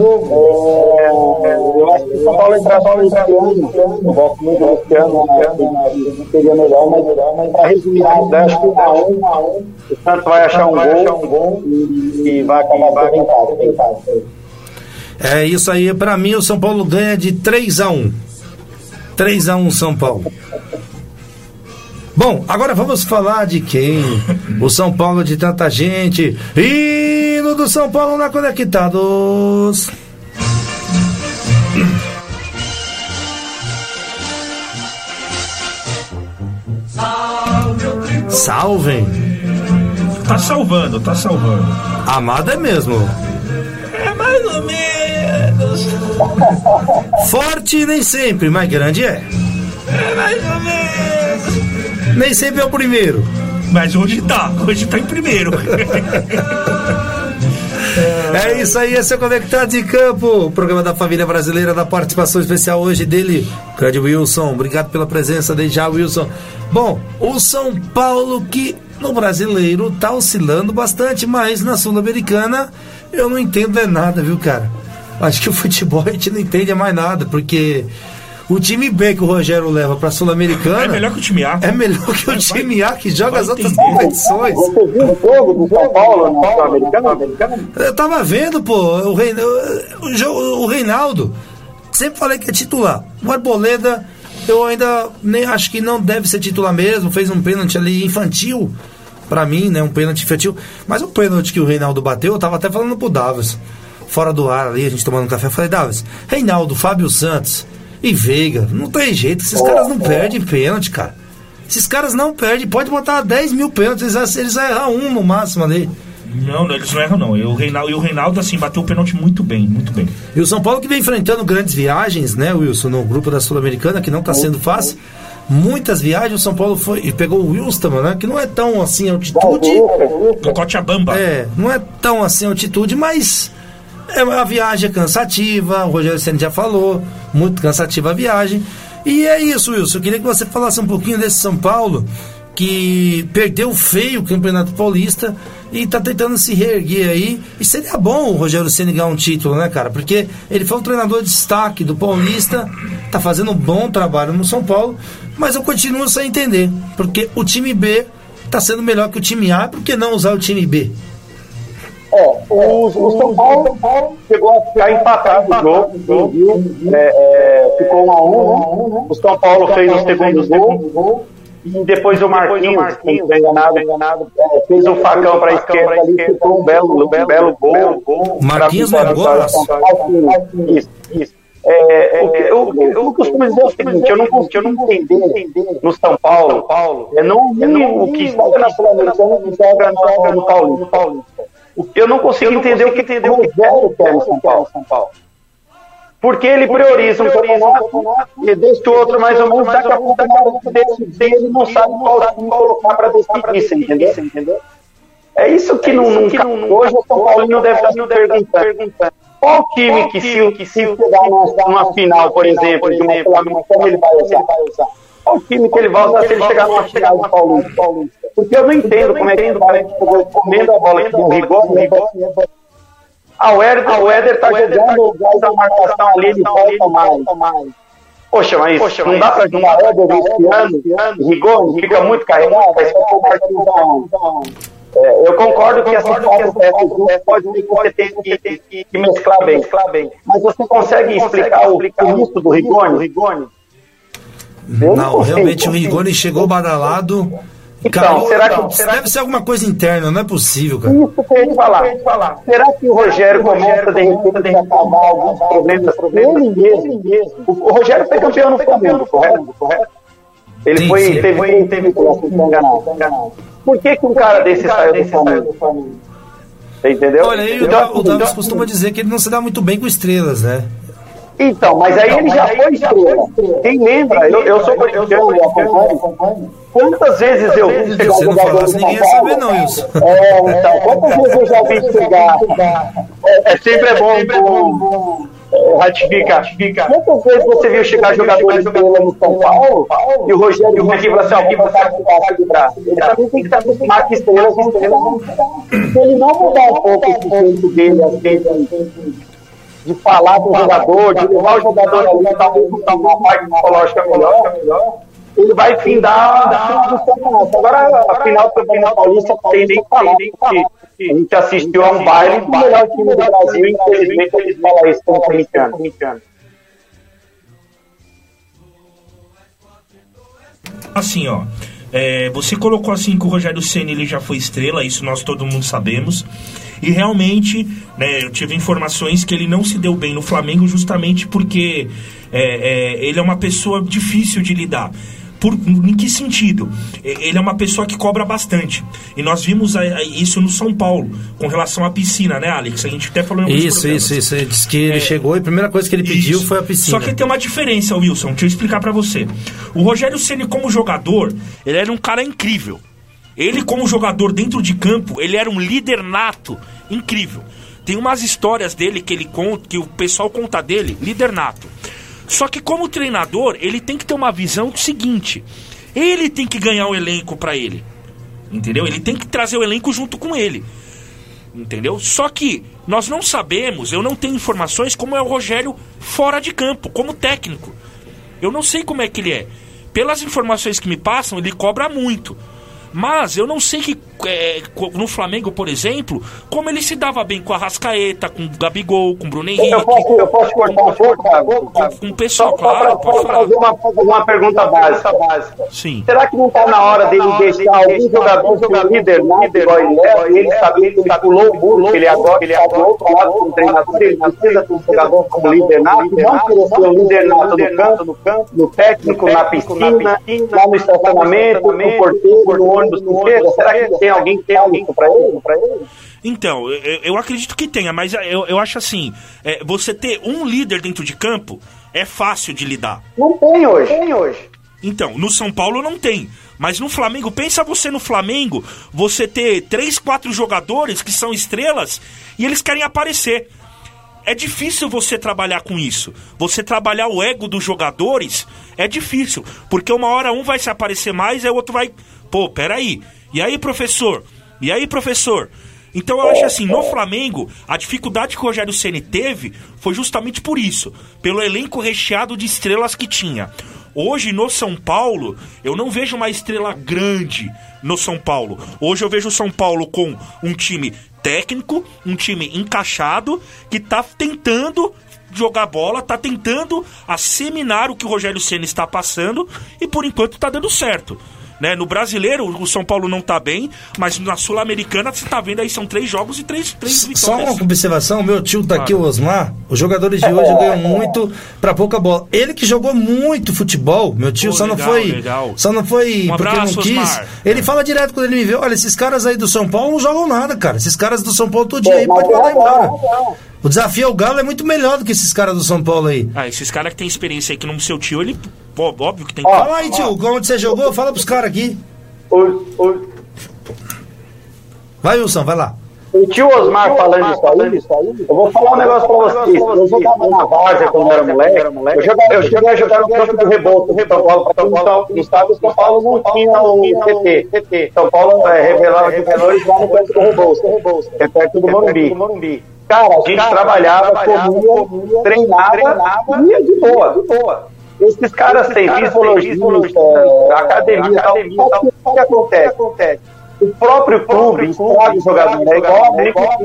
é, eu acho que São Paulo entrar só esse ano, eu gosto muito desse ano, né, não seria melhor, mas, mas para resumir, acho que um a um, a um, o Santos vai achar um gol, um gol e, e vai acabar empate, empate. É isso aí, pra mim o São Paulo ganha de 3 a 1. 3 a 1 São Paulo. Bom, agora vamos falar de quem? O São Paulo de tanta gente. Hino do São Paulo na Conectados. Salvem. Tá salvando, tá salvando. Amado é mesmo. É mais ou menos. Forte nem sempre, mas grande é. É mais ou menos. Nem sempre é o primeiro. Mas hoje tá, hoje tá em primeiro. É isso aí, esse é o Conectados em Campo, o programa da família brasileira, da participação especial hoje dele, grande Wilson. Obrigado pela presença desde já, Wilson. Bom, o São Paulo que no brasileiro tá oscilando bastante, mas na Sul-Americana eu não entendo é nada, viu, cara? Acho que o futebol a gente não entende mais nada, porque o time B que o Rogério leva pra Sul-Americana É melhor que o time A. é melhor que o time A que joga as outras entender. competições. Você viu o jogo do São Paulo no Sul-Americano? Eu tava vendo, pô, o, Rein... o, Reinaldo. Sempre falei que é titular. O Arboleda, eu ainda nem acho que não deve ser titular mesmo. Fez um pênalti ali infantil, pra mim, né? Um pênalti infantil. Mas o pênalti que o Reinaldo bateu, eu tava até falando pro Davis. Fora do ar ali, a gente tomando um café. Eu falei, Davis, Reinaldo, Fábio Santos e Veiga, não tem jeito. Esses caras não perdem pênalti, cara. Esses caras não perdem. Pode botar 10 mil pênaltis, eles, eles vão errar um no máximo ali. Não, não, eles não erram, não. E o Reinaldo, e o Reinaldo assim, bateu o pênalti muito bem, muito bem. E o São Paulo que vem enfrentando grandes viagens, né, Wilson, no grupo da Sul-Americana, que não está sendo fácil. Muitas viagens, o São Paulo foi e pegou o Wilson, né, que não é tão assim altitude. No Cochabamba. É, não é tão assim altitude, mas é, a viagem é cansativa, o Rogério Senna já falou, muito cansativa a viagem. E é isso, Wilson. Eu queria que você falasse um pouquinho desse São Paulo que perdeu feio o Campeonato Paulista e tá tentando se reerguer aí. E seria bom o Rogério Senna ganhar um título, né, cara? Porque ele foi um treinador de destaque do Paulista, tá fazendo um bom trabalho no São Paulo, mas eu continuo sem entender, porque o time B tá sendo melhor que o time A, por que não usar o time B? É, o, o São Paulo chegou a ficar empatado o jogo, viu? É, é, ficou um a um, né? O São Paulo fez o segundo gol. E depois o Marquinhos, estiver enganado, é, fez o facão para a esquerda ali, ficou um belo, um belo gol. Marquinhos São Paulo. Isso, isso. É, é, eu, eu, eu costumo dizer o seguinte, eu não consigo entender no São Paulo, é não, não o que joga na Sul-Americana joga no, no Paulista. O- Eu não consigo entender o que entender o Rogério quer no São Paulo. Porque ele prioriza um campeonato e deixa o outro mais ou menos, daqui a pouco hora de decidir, ele não sabe qual time colocar para decidir, você entendeu? É isso que não, não, ca- hoje o São Paulinho deve estar se perguntando. Qual time que se, que se chegar numa, final, por exemplo, de uma Sul-Americana, ele vai usar? Qual time que ele vai usar se ele chegar numa final do Paulista? Porque eu não entendo como é que o cara chegou comendo a bola que deu rigor, rigor. Ah, o Éder, o Éder tá jogando, faz a marcação ali, ele volta mais. Poxa, mas não dá pra jogar Éder esse ano, rigor, fica muito carregado, vai ser o Marquinhos da onda. É, eu concordo que essas quatro peças juntas pode ser que você tenha que, que, que mesclar, bem. Mas você consegue explicar o início do Rigoni? Eu Não, consigo. realmente o Rigoni chegou badalado. Então, caiu- será que- Deve será ser alguma coisa interna, não é possível, cara. Isso que eu ia falar. Será que o Rogério começa de repente a acalmar alguns problemas ele mesmo? O o Rogério foi campeão no Flamengo, correto? Ele Sim, foi, sim. teve, teve, teve, não enganado. Por que, que um cara desse saiu do Flamengo? Entendeu? Olha, aí o Então, o Davis costuma dizer que ele não se dá muito bem com estrelas, né? Então, mas aí ele já foi estrela. Quem lembra? Eu, eu sou corintiano e acompanho. Quantas vezes eu vi chegar não jogador do ninguém ia São Paulo? saber, não, Wilson. É, então, quantas vezes eu já vi chegar? É, é sempre é bom, bom, é, ratifica. Quantas vezes você viu chegar jogadores estrela no São Paulo e o Rogério vinha aqui e falou assim: ó, vou botar aqui embaixo de braço. Ele também tem que estar acostumado que estrelas vão. Se ele não mudar um pouco esse jeito dele, às vezes, de falar com o jogador, de levar o jogador ali, talvez botar uma parte psicológica melhor, ele vai findar a. Agora, a final do Campeonato Paulista não tem nem falar. porque A gente assistiu a um baile do melhor time do Brasil, infelizmente eles falam isso com o corintiano. Assim, ó. É, você colocou assim que o Rogério Ceni ele já foi estrela, isso nós todo mundo sabemos. E realmente, né, eu tive informações que ele não se deu bem no Flamengo justamente porque é, é, ele é uma pessoa difícil de lidar. Por, em que sentido? Ele é uma pessoa que cobra bastante. E nós vimos isso no São Paulo, com relação à piscina, né, Alex? A gente até falou em alguns Isso, programas. isso, isso. Ele disse que ele chegou e a primeira coisa que ele pediu Isso. foi a piscina. Só que tem uma diferença, Wilson. Deixa eu explicar pra você. O Rogério Ceni como jogador, ele era um cara incrível. Ele como jogador dentro de campo, ele era um líder nato, incrível. Tem umas histórias dele que ele conta, que o pessoal conta dele, líder nato. Só que como treinador, ele tem que ter uma visão do seguinte: ele tem que ganhar o elenco pra ele. Entendeu? Ele tem que trazer o elenco junto com ele. Entendeu? Só que nós não sabemos, eu não tenho informações como é o Rogério fora de campo, como técnico. Eu não sei como é que ele é. Pelas informações que me passam, ele cobra muito. Mas eu não sei que é, no Flamengo, por exemplo, como ele se dava bem com a Rascaeta, com o Gabigol, com o Bruno Henrique. Eu posso, eu posso cortar um pouco, Thiago? Com, com o pessoal, Só claro, para pode falar. fazer uma, uma pergunta básica. básica. Sim. Será que não está na hora dele deixar algum jogador ser líder, né? Igual ele é, e ele saber que ele pulou o muro, ele agora ele do outro lado como treinador, ele precisa ter um jogador como líder nato, não ser um líder nato no campo, no campo, no técnico, na piscina, lá no estacionamento, no porteiro, no ônibus, no. Será que tem alguém que tem alguém para ele? Pra ele? Então, eu, eu- acredito que tenha, mas eu, eu acho assim: é, você ter um líder dentro de campo é fácil de lidar. Não tem hoje. Tem hoje. Então, no São Paulo não tem. Mas no Flamengo, pensa você no Flamengo, você ter três, quatro jogadores que são estrelas e eles querem aparecer. É difícil você trabalhar com isso. Você trabalhar o ego dos jogadores é difícil. Porque uma hora um vai se aparecer mais e o outro vai. Pô, peraí. E aí, professor? E aí, professor? Então eu acho assim, no Flamengo, a dificuldade que o Rogério Ceni teve foi justamente por isso, pelo elenco recheado de estrelas que tinha. Hoje no São Paulo, eu não vejo uma estrela grande no São Paulo. Hoje eu vejo o São Paulo com um time técnico, um time encaixado, que tá tentando jogar bola, tá tentando asseminar o que o Rogério Ceni está passando e por enquanto tá dando certo. Né? No brasileiro, o São Paulo não tá bem, mas na Sul-Americana, você tá vendo aí, são três jogos e três, três Só vitórias. uma observação, meu tio tá aqui, o. Osmar. Os jogadores de hoje ganham muito pra pouca bola. Ele que jogou muito futebol, meu tio, Pô, só legal, não foi. legal. Só não foi Um porque não quis. Osmar. Ele fala direto quando ele me vê: olha, esses caras aí do São Paulo não jogam nada, cara. Esses caras do São Paulo todo dia aí pode mandar é, não, embora. O desafio ao Galo é muito melhor do que esses caras do São Paulo aí. Ah, esses caras que tem experiência aí que não seu tio, ele. Pô, óbvio que tem Ó, Fala aí, tio, onde você jogou? Fala pros caras aqui. O, o, Vai, Wilson, vai lá. O tio Osmar falando isso aí, eu vou falar um negócio pra vocês. Eu jogava na Várzea quando era moleque. Eu, jogava, cheguei a jogar no campo do Rebouço, do São Paulo, São Paulo. No estado de São Paulo não tinha o CT. São Paulo é, revelava revelores lá no campo do Rebouço, que é perto do Morumbi. Cara, a gente trabalhava, comia, treinava, e ia de boa. Esses caras têm fisiologista, academia, tal, o que acontece? O próprio clube escolhe o jogador, é igual a igual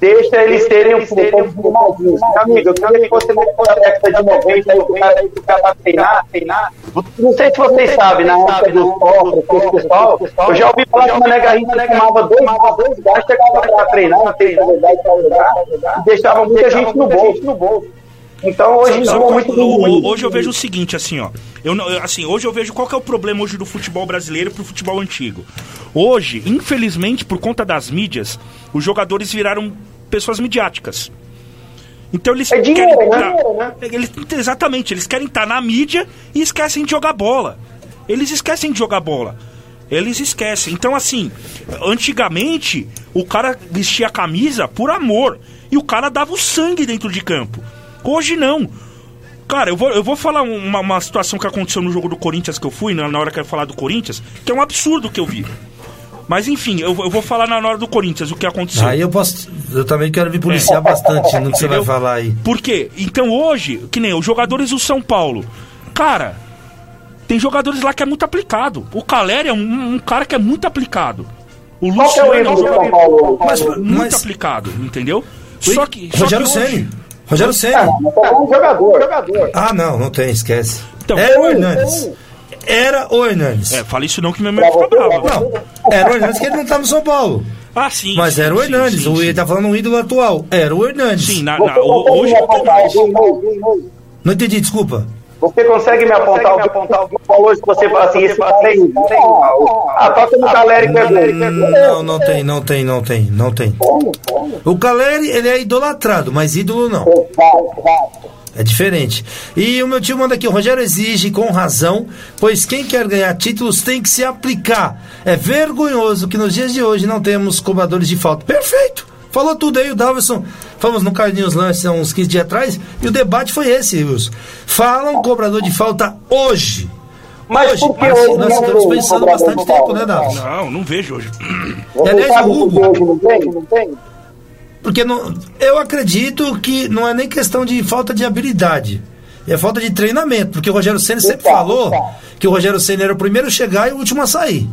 Deixa eles terem um pouco mais Amigo, eu queria que você não fosse década de 90 aí, o cara aí que pra treinar, treinar. Não sei se vocês sabem, na época do Sócrates, esse pessoal, eu já ouvi falar que o Mané Garrincha fumava dois, dois gás, chegava pra treinar, se é verdade pra jogar, e deixava muita gente no bolso. Então hoje Sabe qual- muito o- hoje eu vejo o seguinte, assim, ó. Eu, eu- assim, hoje eu vejo qual que é o problema hoje do futebol brasileiro pro futebol antigo. Hoje, infelizmente, por conta das mídias, os jogadores viraram pessoas midiáticas. Então eles É dinheiro, querem né? tá- eles, exatamente, eles querem estar na mídia e esquecem de jogar bola. Eles esquecem de jogar bola. Eles esquecem. Então, assim, antigamente, o cara vestia a camisa por amor. E o cara dava o sangue dentro de campo. Hoje não. Cara, eu vou, eu vou falar uma, uma situação que aconteceu no jogo do Corinthians que eu fui, na, na hora que eu ia falar do Corinthians, que é um absurdo que eu vi. Mas enfim, eu, vou- eu vou falar na hora do Corinthians o que aconteceu. Aí eu posso. Eu também quero me policiar bastante no que você vai falar aí. Por quê? Então hoje, que nem os jogadores do São Paulo. Cara, tem jogadores lá que é muito aplicado. O Caleri é um, um cara que é muito aplicado. O é o Luciano é um do São jogador Paulo? Mas- muito mas- aplicado, entendeu? Só que. só Rogério que hoje- Ceni. Rogério Ceni. Ah, tá bom jogador, jogador. Ah, não, não tem, esquece. Então, é o Hernandes. era o Hernandes. É, fala isso não que minha mãe fica brava. Não, era o Hernandes que ele não tá no São Paulo. Ah, sim. Mas sim, era o Hernandes. sim, o sim. ele tá falando um ídolo atual. Era o Hernandes. Sim, na- na- hoje não tem mais. Não entendi, desculpa. Você consegue me apontar algum apontar valor que você fala assim, esse cara aí? Ah, toca no Caleri que é. Não, não tem, não tem, não tem, não tem. O Caleri, ele é idolatrado, mas ídolo não. É diferente. E o meu tio manda aqui, o Rogério exige com razão, pois quem quer ganhar títulos tem que se aplicar. É vergonhoso que nos dias de hoje não temos cobradores de falta. Perfeito! Falou tudo aí, o Davidson. Falamos no Carlinhos Lance há uns 15 dias atrás, e o debate foi esse, Wilson. Falam cobrador de falta hoje. Mas hoje, mas hoje nós estamos pensando bastante tempo, falta? né, Davidson? Não, não vejo hoje. Você Aliás, o Hugo- hoje não tem? Não tem? Porque não, eu acredito que não é nem questão de falta de habilidade. É falta de treinamento. Porque o Rogério Senna sempre Então, falou então. que o Rogério Senna era o primeiro a chegar e o último a sair.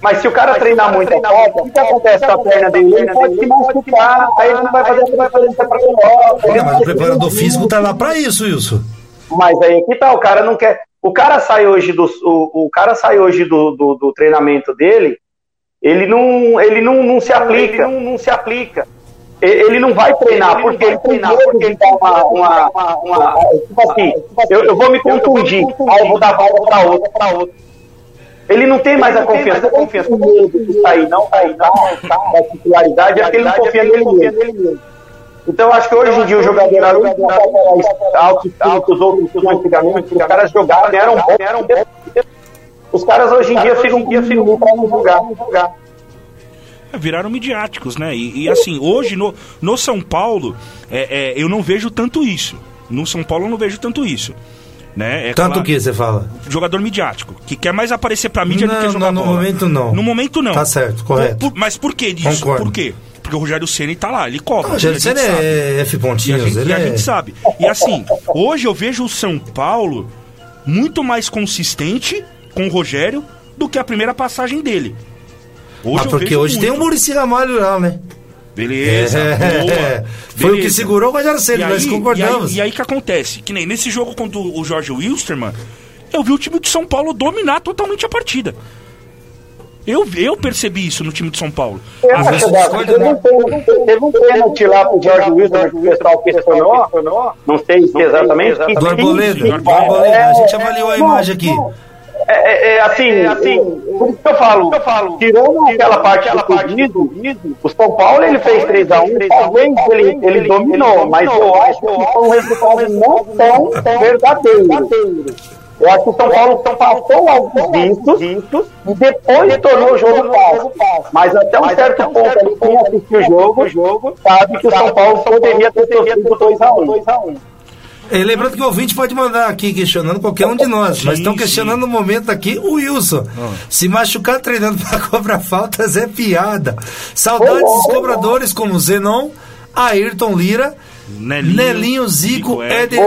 Mas se o cara treinar muito a o que acontece com a perna dele? Ele pode se machucar, aí ele não vai fazer, não vai fazer isso pra Olha, mas o preparador físico tá lá pra isso, Wilson. Mas aí que tá, o cara não quer. O cara sai hoje do, o, o cara sai hoje do, do, do treinamento dele, ele não, ele não, não se aplica. Ele não, não se aplica. Ele não vai treinar, porque ele treinar, porque ele dá uma, uma, uma, uma- tipo assim, eu, eu vou me contundir, aí eu vou dar volta pra outra, pra outra. Ele não tem mais a confiança, a confiança com medo de sair, não sair, não, tá, da titularidade, é porque ele não confia nele mesmo. Então, eu acho que hoje em dia o jogador, ter aquela autoestima que os outros antigamente, os caras jogavam, eram bons, eram bons. Os caras hoje em dia ficam dia ficam não jogar, não jogar. É, viraram midiáticos, né? E, e, assim, hoje no, no São Paulo, é, é, eu não vejo tanto isso. No São Paulo eu não vejo tanto isso. Né? É Tanto claro, que você fala. Jogador midiático, que quer mais aparecer pra mídia do Não, que jogar não, no bola. momento não. No momento não. Tá certo, correto. Por- mas por que disso? Concordo. Por quê? Porque o Rogério Ceni tá lá, ele cobra. O Rogério sabe. é F E a, pontinhos, gente, ele e a é... gente sabe. E assim, hoje eu vejo o São Paulo muito mais consistente com o Rogério do que a primeira passagem dele. Hoje Ah, porque hoje tem o muito. Murici Ramalho lá, né? Beleza, É, boa. <laughs> foi o que Beleza. segurou o Rogério Senna, E nós aí- concordamos. E aí, e aí que acontece? Que nem nesse jogo contra o Jorge Wilstermann, eu vi o time de São Paulo dominar totalmente a partida. Eu, eu percebi isso no time de São Paulo. Às vezes Teve um pênalti- teve um pênalti lá pro Jorge Wilson, que o pessoal questionou, não sei exatamente. que- Do Arboleda, que- do Arboleda, a gente avaliou a imagem aqui. É, é, é, assim, assim, por isso que eu falo, eu falo tirando aquela parte do pedido, o São Paulo ele fez 3x1, talvez ele, ele dominou, mas eu acho que foi um resultado não tão verdadeiro. Eu acho que o São Paulo passou alguns vistos e depois tornou o jogo fácil. Mas até um certo ponto, ali, quem assistiu o jogo, sabe que o São Paulo poderia ter sofrido 2x1. E lembrando que o ouvinte pode mandar aqui questionando qualquer um de nós, mas Sim, estão sim. questionando no momento aqui o Wilson. Se machucar treinando <laughs> para cobrar faltas é piada. Saudades dos cobradores como Zenon, Ayrton Lira, Nelinho, Nelinho, Zico, Zico, Éder.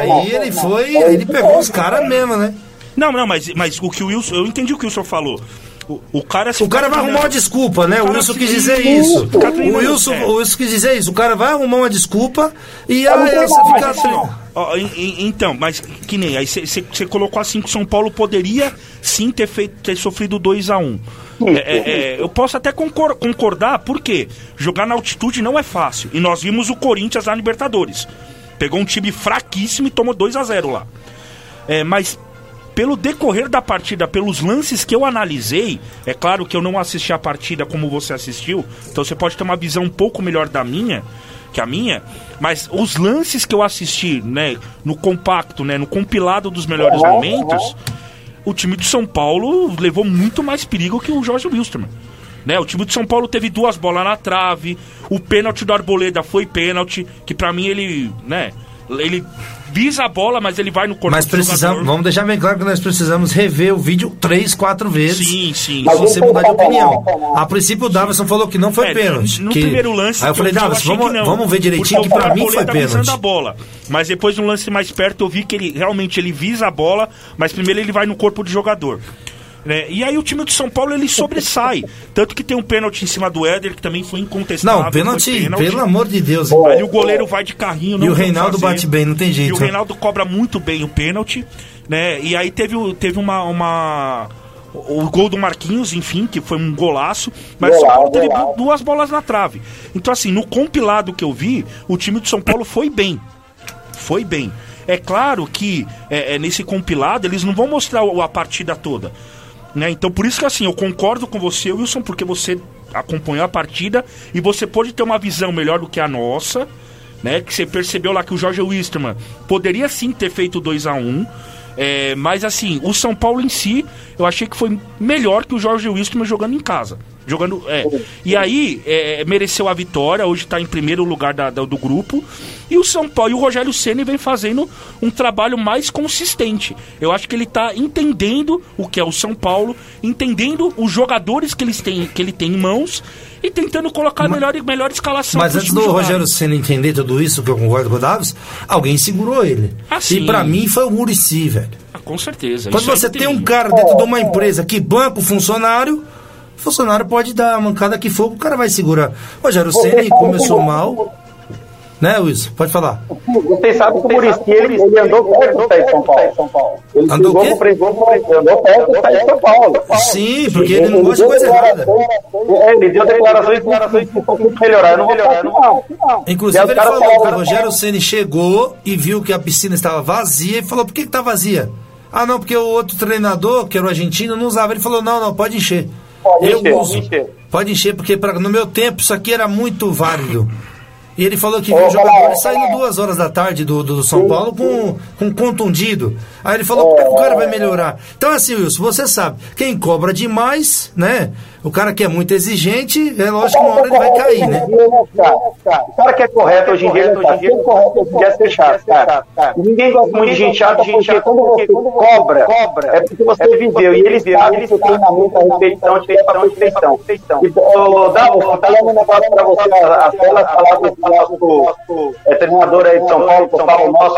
Aí ele foi, ele pegou os caras mesmo, né? Não, não, mas, mas o que o Wilson. Eu entendi o que o senhor falou. O, o cara se O cara vai arrumar uma desculpa, né? O cara Wilson quis dizer Isso, isso. O Wilson, é. o Wilson quis dizer isso. O cara vai arrumar uma desculpa e aí você fica assim, então, mas que nem aí você colocou assim que o São Paulo poderia sim ter feito ter sofrido 2 a 1 é, é, é, eu posso até concor- concordar, porque jogar na altitude não é fácil. E nós vimos o Corinthians na Libertadores. Pegou um time fraquíssimo e tomou 2 a 0 lá. É, mas pelo decorrer da partida, pelos lances que eu analisei, é claro que eu não assisti a partida como você assistiu, então você pode ter uma visão um pouco melhor da minha que a minha, mas os lances que eu assisti, né, no compacto, né, no compilado dos melhores momentos, o time de São Paulo levou muito mais perigo que o Jorge Wilstermann. Né, o time de São Paulo teve duas bolas na trave, o pênalti do Arboleda foi pênalti, que pra mim ele, né, ele visa a bola, mas ele vai no corpo Mas do precisamos, jogador. vamos deixar bem claro que nós precisamos rever o vídeo três, quatro vezes. Sim, sim. Pra você mudar de opinião. A princípio o Davison falou que não foi É, pênalti. No que- primeiro lance, Aí eu falei, achei vamos, não, vamos ver direitinho, que pra mim foi visando pênalti. a bola. Mas depois no lance mais perto eu vi que ele realmente ele visa a bola, mas primeiro ele vai no corpo do jogador. Né? E aí o time de São Paulo ele sobressai. Tanto que tem um pênalti em cima do Éder, que também foi incontestável. Não, pênalti, pênalti. pelo amor de Deus. Aí o goleiro vai de carrinho. não E o Reinaldo fazer. bate bem, não tem E jeito. o Reinaldo cobra muito bem o pênalti. né? E aí teve, o- teve uma, uma. O gol do Marquinhos, enfim, que foi um golaço, mas o São Paulo teve du- duas bolas na trave. Então, assim, no compilado que eu vi, o time de São Paulo foi bem. Foi bem. É claro que é, é, nesse compilado eles não vão mostrar o- a partida toda. Né? Então, por isso que assim, eu concordo com você, Wilson, porque você acompanhou a partida e você pode ter uma visão melhor do que a nossa, né? Que você percebeu lá que o Jorge Wisterman poderia sim ter feito 2 a 1 é, mas assim, o São Paulo em si, eu achei que foi melhor que o Jorge Wisterman jogando em casa. Jogando, é. E aí, é, mereceu a vitória, hoje está em primeiro lugar da- da- do grupo. E o São Paulo e o Rogério Ceni vem fazendo um trabalho mais consistente. Eu acho que ele está entendendo o que é o São Paulo, entendendo os jogadores que, eles têm, que ele tem em mãos e tentando colocar a melhor, melhor escalação Mas antes do. Rogério Senna entender tudo isso, que eu concordo com o Davis, alguém segurou ele. Ah, e pra mim foi o Murici, velho. Ah, com certeza. Quando você tem um cara dentro de uma empresa que banca o funcionário, funcionário pode dar a mancada que for, o cara vai segurar. O Rogério Senna começou mal. Né, Wilson? Pode falar. Vocês sabem que o Muricy, ele, ele andou perto do sair de São Paulo. Ele Andou o quê? ele andou perto de São Paulo. Sim, porque ele não gosta de coisa errada. É, ele deu declarações declarações que que melhorar. Não vou falar não. Inclusive, ele falou que o Rogério Ceni chegou e viu que a piscina estava vazia e falou: por que, que tá vazia? Ah, não, porque o outro treinador, que era o argentino, não usava. Ele falou: não, não, pode encher. Pode Eu encher, uso. pode encher. Pode encher, porque pra, no meu tempo isso aqui era muito válido. E ele falou que viu o jogador saindo duas horas da tarde do, do, do São Paulo com, com contundido. Aí ele falou, como é que o cara vai melhorar? Então assim, Wilson, você sabe, quem cobra demais, né? O cara que é muito exigente, é lógico que uma hora ele vai cair, né? O cara que é correto hoje em dia, hoje em dia, é correto hoje em dia é ser chato, cara. Ninguém gosta muito de gente chata, porque quando você cobra, é porque você viveu. E eles que o treinamento, a repetição, te leva pra perfeição. E, ô, Davo, vou falar um negócio pra você, as pelas palavras do nosso é, treinador aí de São Paulo, que eu falo nosso,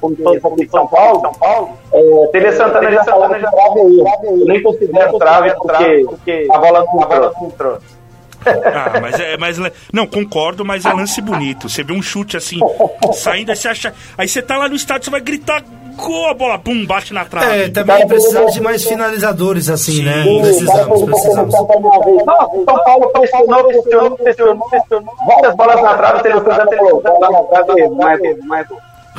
somos todos aqui de São Paulo, é, Tele Santana já falou que trave aí. Eu nem considero trave porque a bola não entrou. Ah, mas é, mas não concordo, mas é lance bonito. Você vê um chute assim saindo, aí você acha, aí você tá lá no estádio, você vai gritar gol, a bola pum, bate na trave. É, também precisamos de mais finalizadores assim, né? Sim. Precisamos, precisamos. Nossa, São Paulo pressionou, pressionou, pressionou, pressionou. Várias bolas na trave, Tele Santana falou, bola na trave, mais, mais.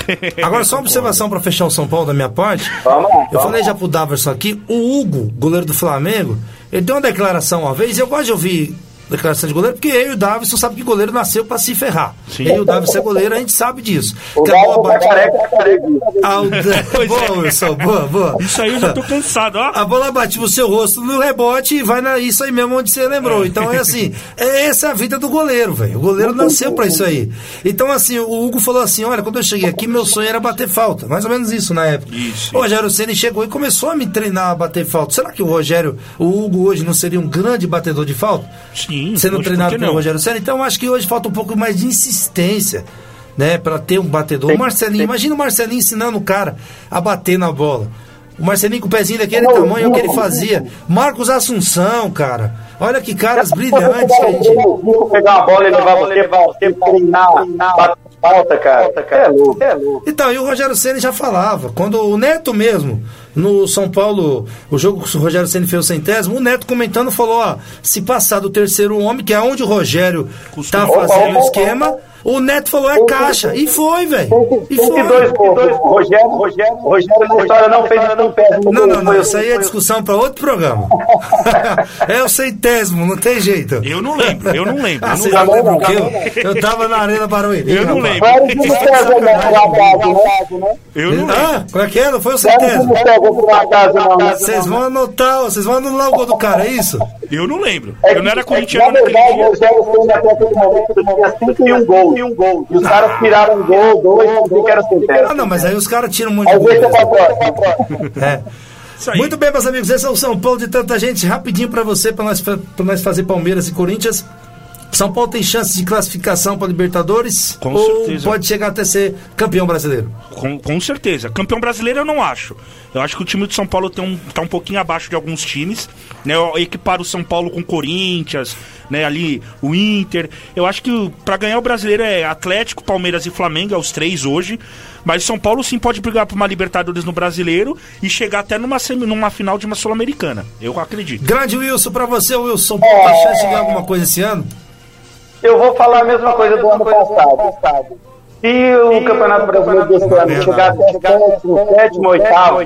<laughs> Agora, só uma observação para fechar o São Paulo da minha parte. Vamos Eu vamos falei já pro Daverson aqui, o Hugo, goleiro do Flamengo, ele deu uma declaração uma vez, e eu gosto de ouvir declaração de goleiro, porque eu e o Davidson sabe que goleiro nasceu para se ferrar. Eu e o Davidson é goleiro, a gente sabe disso. O Que a bola tá bate- tá o- <laughs> Pois boa, é. Wilson, boa, boa. Isso aí eu já tô cansado, ó. A bola bate no seu rosto no rebote e vai na isso aí mesmo onde você lembrou. Então é assim, é essa a vida do goleiro, velho. O goleiro nasceu pra isso aí. Então assim, o Hugo falou assim: "Olha, quando eu cheguei aqui, meu sonho era bater falta". Mais ou menos isso na época. Isso. O Rogério Ceni chegou e começou a me treinar a bater falta. Será que o Rogério, o Hugo hoje não seria um grande batedor de falta? Sim. Sendo hoje, treinado pelo não? Rogério Ceni. Então acho que hoje falta um pouco mais de insistência. Né, para ter um batedor. O Marcelinho, imagina o Marcelinho ensinando o cara a bater na bola. O Marcelinho com o pezinho daquele tamanho, é o que ele fazia. Marcos Assunção, cara. Olha que caras brilhantes que a gente. Pegar uma bola e levar você pra você treinar, bater falta, cara. É louco, é louco. Então, e o Rogério Ceni já falava. Quando o Neto mesmo, no São Paulo, o jogo que o Rogério Ceni fez o centésimo, o Neto comentando falou: ó, se passar do terceiro homem, que é onde o Rogério tá fazendo o esquema, o Neto falou: é caixa. E foi, velho. E foi. 22, o Rogério, Rogério, Rogério na história não fez um pé. Não, não, não, isso aí é discussão para outro programa. é o centésimo, não tem jeito. Eu não lembro, eu não lembro. Ah, eu vocês não não lembro. lembram que eu, eu tava na Arena Barueri. Eu não lembro. Né? Eu não lembro. Ah, como é que é? Não foi o centésimo? não. né? Vocês vão anotar, vocês vão anular o gol do cara, é isso? Eu não lembro. É Eu não era corintiano Na naquele verdade, o dia. Rogério Ceni até aquele momento tinha 51 gols. Um gol. E os caras tiraram um gol, dois, não que era Ah, centésimo. não, mas aí os caras tiram um monte de Aí gol. próxima. É. Aí. Muito bem, meus amigos, esse é o São Paulo de tanta gente. Rapidinho pra você, pra nós, pra nós fazer Palmeiras e Corinthians. São Paulo tem chance de classificação para Libertadores? Com ou certeza. pode chegar até ser campeão brasileiro? Com, com certeza. Campeão brasileiro eu não acho. Eu acho que o time do São Paulo tem um, tá um pouquinho abaixo de alguns times. Né? Eu equiparo o São Paulo com o Corinthians, né? ali o Inter. Eu acho que para ganhar o brasileiro é Atlético, Palmeiras e Flamengo, é os três hoje. Mas São Paulo sim pode brigar por uma Libertadores no brasileiro e chegar até numa, semi- numa final de uma Sul-Americana. Eu acredito. Grande Wilson, para você, Wilson, São Paulo tem chance de ganhar alguma coisa esse ano? Eu vou falar a mesma coisa do ano passado. Se o Campeonato Brasileiro desse ano chegar até sétimo, sétimo, oitavo,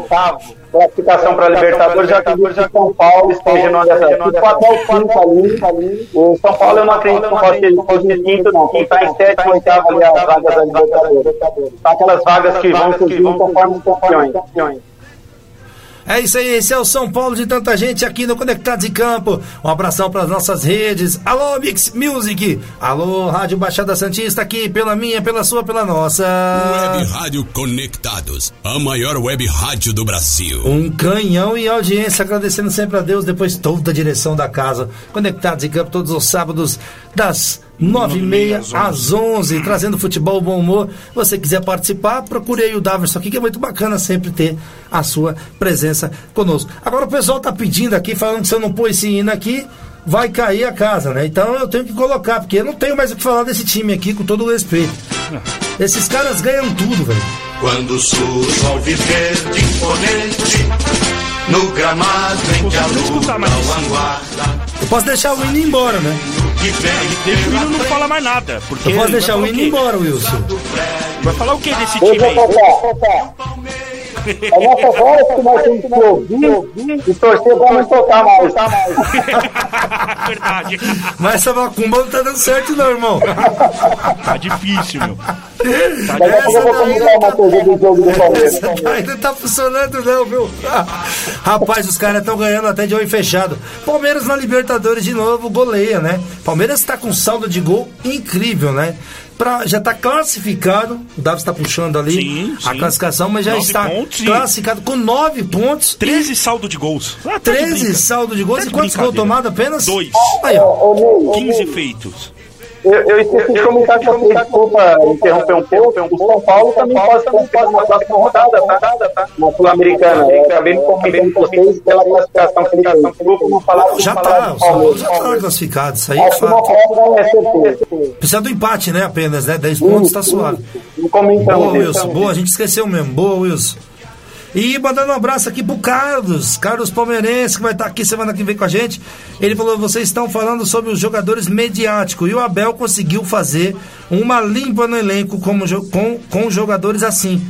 classificação para a Libertadores, já que o São Paulo esteja dessas. Se for até o quinto ali, o São Paulo eu não acredito que pode ser esteja em quinto, não. Quem está em sétimo, oitavo ali, as vagas da Libertadores. São aquelas vagas que vão surgindo conforme os campeões. É isso aí, esse é o São Paulo de tanta gente aqui no Conectados em Campo. Um abração para as nossas redes. Alô, Mix Music. Alô, Rádio Baixada Santista aqui, pela minha, pela sua, pela nossa. Web Rádio Conectados, a maior web rádio do Brasil. Um canhão em audiência, agradecendo sempre a Deus, depois toda a direção da casa. Conectados em campo todos os sábados, das nove e meia às onze, trazendo futebol, bom humor. Se você quiser participar, procure aí o Daverson aqui, que é muito bacana sempre ter a sua presença conosco. Agora o pessoal tá pedindo aqui, falando que se eu não pôr esse hino aqui, vai cair a casa, né? Então eu tenho que colocar, porque eu não tenho mais o que falar desse time aqui, com todo o respeito. Esses caras ganham tudo, velho. Quando surge o verde imponente, no gramado em que a lua mais o esse hino. aguarda, Eu posso deixar o hino ir embora, né? Deixa o hino não fala mais nada. Porque Eu posso vai deixar o ir embora, Wilson. Vai falar o que desse time aí? É nessas horas que nós temos que ouvir e torcer para não tocar mais. <laughs> Verdade. Mas essa macumba não tá dando certo, não, irmão. Tá difícil, meu. Tá Daqui a pouco eu vou uma coisa do jogo do Palmeiras. Essa daí não tá funcionando, não, viu? Rapaz, os caras estão ganhando até de olho fechado. Palmeiras na Libertadores de novo, goleia, né? Palmeiras tá com saldo de gol incrível, né? Pra, já tá classificado, o Davi está puxando ali Sim, a sim. classificação, mas já Nove está pontos e- classificado com nove pontos. 13 saldo de gols. Ah, tá de 13 brinca. saldo de gols Tá e de quantos gols tomados apenas? Dois. Aí, ó. Ô, Ney, 15 feitos. Eu, eu esqueci de comentar com vocês, desculpa interromper um pouco. O São Paulo também pode classificar na próxima rodada, tá? Na Sul-Americana. Eu acabei não comentando com vocês pela classificação que ele. Desculpa não falar. Já tá, Palmeiras. já tá classificado, isso aí é que fato. é. Precisa do empate, né? Apenas, né? 10 pontos tá suave. Boa. Wilson. Boa, a gente esqueceu mesmo. Boa, Wilson. E mandando um abraço aqui pro Carlos, Carlos Palmeirense, que vai estar aqui semana que vem com a gente. Ele falou: vocês estão falando sobre os jogadores mediáticos. E o Abel conseguiu fazer uma limpa no elenco com, com jogadores assim.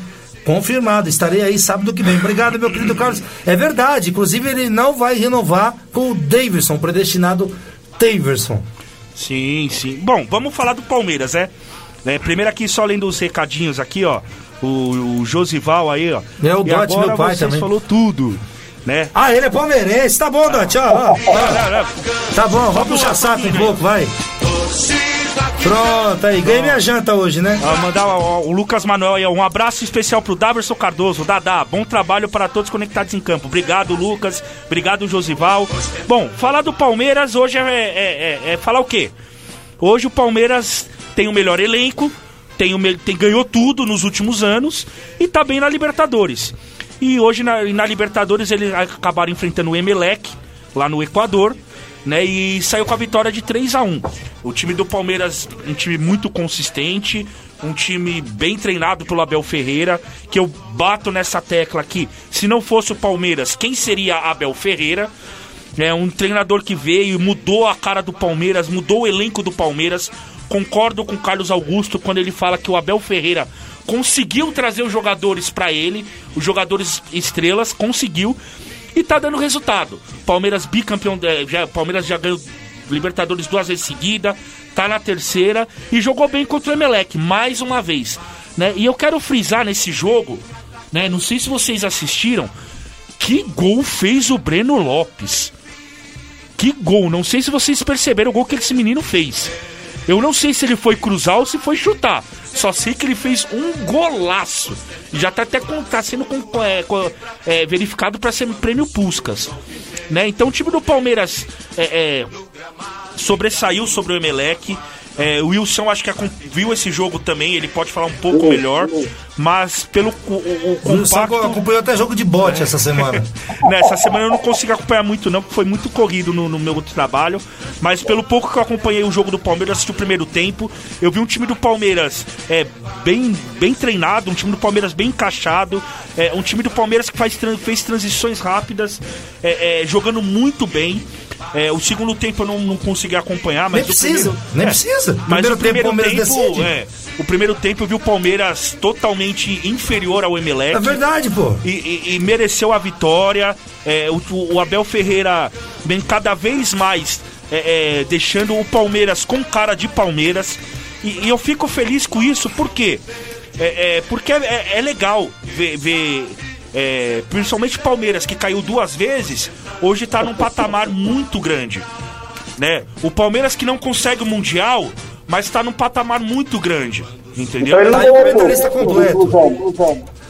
Confirmado, estarei aí sábado que vem. Obrigado, meu querido Carlos. É verdade, inclusive ele não vai renovar com o Davidson, predestinado Davidson. Sim, sim. Bom, vamos falar do Palmeiras, né? É, primeiro aqui, só lendo os recadinhos aqui, ó. O, o Josival aí, ó. É, o Dote, meu pai também. falou tudo, né? Ah, ele é palmeirense, tá bom, Dante, ó, ó. Tá bom, vamos puxar saco um pouco, vai. Pronto, aí, ganhei minha janta hoje, né? Ó, mandar ó, o Lucas Manuel aí, ó, um abraço especial pro Daverson Cardoso. Dadá, bom trabalho para todos conectados em campo. Obrigado, Lucas. Obrigado, Josival. Bom, falar do Palmeiras hoje é, é- é- é falar o quê? Hoje o Palmeiras tem o melhor elenco, tem tem, ganhou tudo nos últimos anos e tá bem na Libertadores. E hoje na, na Libertadores eles acabaram enfrentando o Emelec, lá no Equador, né? E saiu com a vitória de 3 a 1 O time do Palmeiras, um time muito consistente, um time bem treinado pelo Abel Ferreira, que eu bato nessa tecla aqui. Se não fosse o Palmeiras, quem seria Abel Ferreira? É um treinador que veio mudou a cara do Palmeiras, mudou o elenco do Palmeiras. Concordo com Carlos Augusto quando ele fala que o Abel Ferreira conseguiu trazer os jogadores pra ele, os jogadores estrelas, conseguiu e tá dando resultado. Palmeiras bicampeão, é, já, Palmeiras já ganhou Libertadores duas vezes seguida, tá na terceira e jogou bem contra o Emelec mais uma vez, né? E eu quero frisar nesse jogo, né? Não sei se vocês assistiram, que gol fez o Breno Lopes. Que gol, não sei se vocês perceberam o gol que esse menino fez. Eu não sei se ele foi cruzar ou se foi chutar. Só sei que ele fez um golaço. E já tá até tá sendo é, é, verificado para ser prêmio Puscas. Né? Então o time do Palmeiras é, é, sobressaiu sobre o Emelec. É, o Wilson acho que viu esse jogo também, ele pode falar um pouco melhor, mas pelo o, o O Wilson compacto... acompanhou até jogo de bote essa semana. <laughs> Nessa semana eu não consegui acompanhar muito não, porque foi muito corrido no, no meu trabalho, mas pelo pouco que eu acompanhei o jogo do Palmeiras, assisti o primeiro tempo, eu vi um time do Palmeiras é, bem, bem treinado, um time do Palmeiras bem encaixado, é, um time do Palmeiras que faz, fez transições rápidas, é, é, jogando muito bem. É, o segundo tempo eu não, não consegui acompanhar, mas Nem o precisa, primeiro, nem é, precisa. Mas Primeiro o primeiro tempo o Palmeiras tempo, é, o primeiro tempo eu vi o Palmeiras totalmente inferior ao Emelec É verdade, pô. e, e- e mereceu a vitória. É, o, o Abel Ferreira vem cada vez mais é, é, deixando o Palmeiras com cara de Palmeiras. E, e eu fico feliz com isso, por quê? Porque é, é legal ver. ver, é, principalmente Palmeiras, que caiu duas vezes, hoje tá num patamar muito grande. Né? O Palmeiras que não consegue o Mundial, mas tá num patamar muito grande. Entendeu? Então ele Tá não aí o comentarista completo.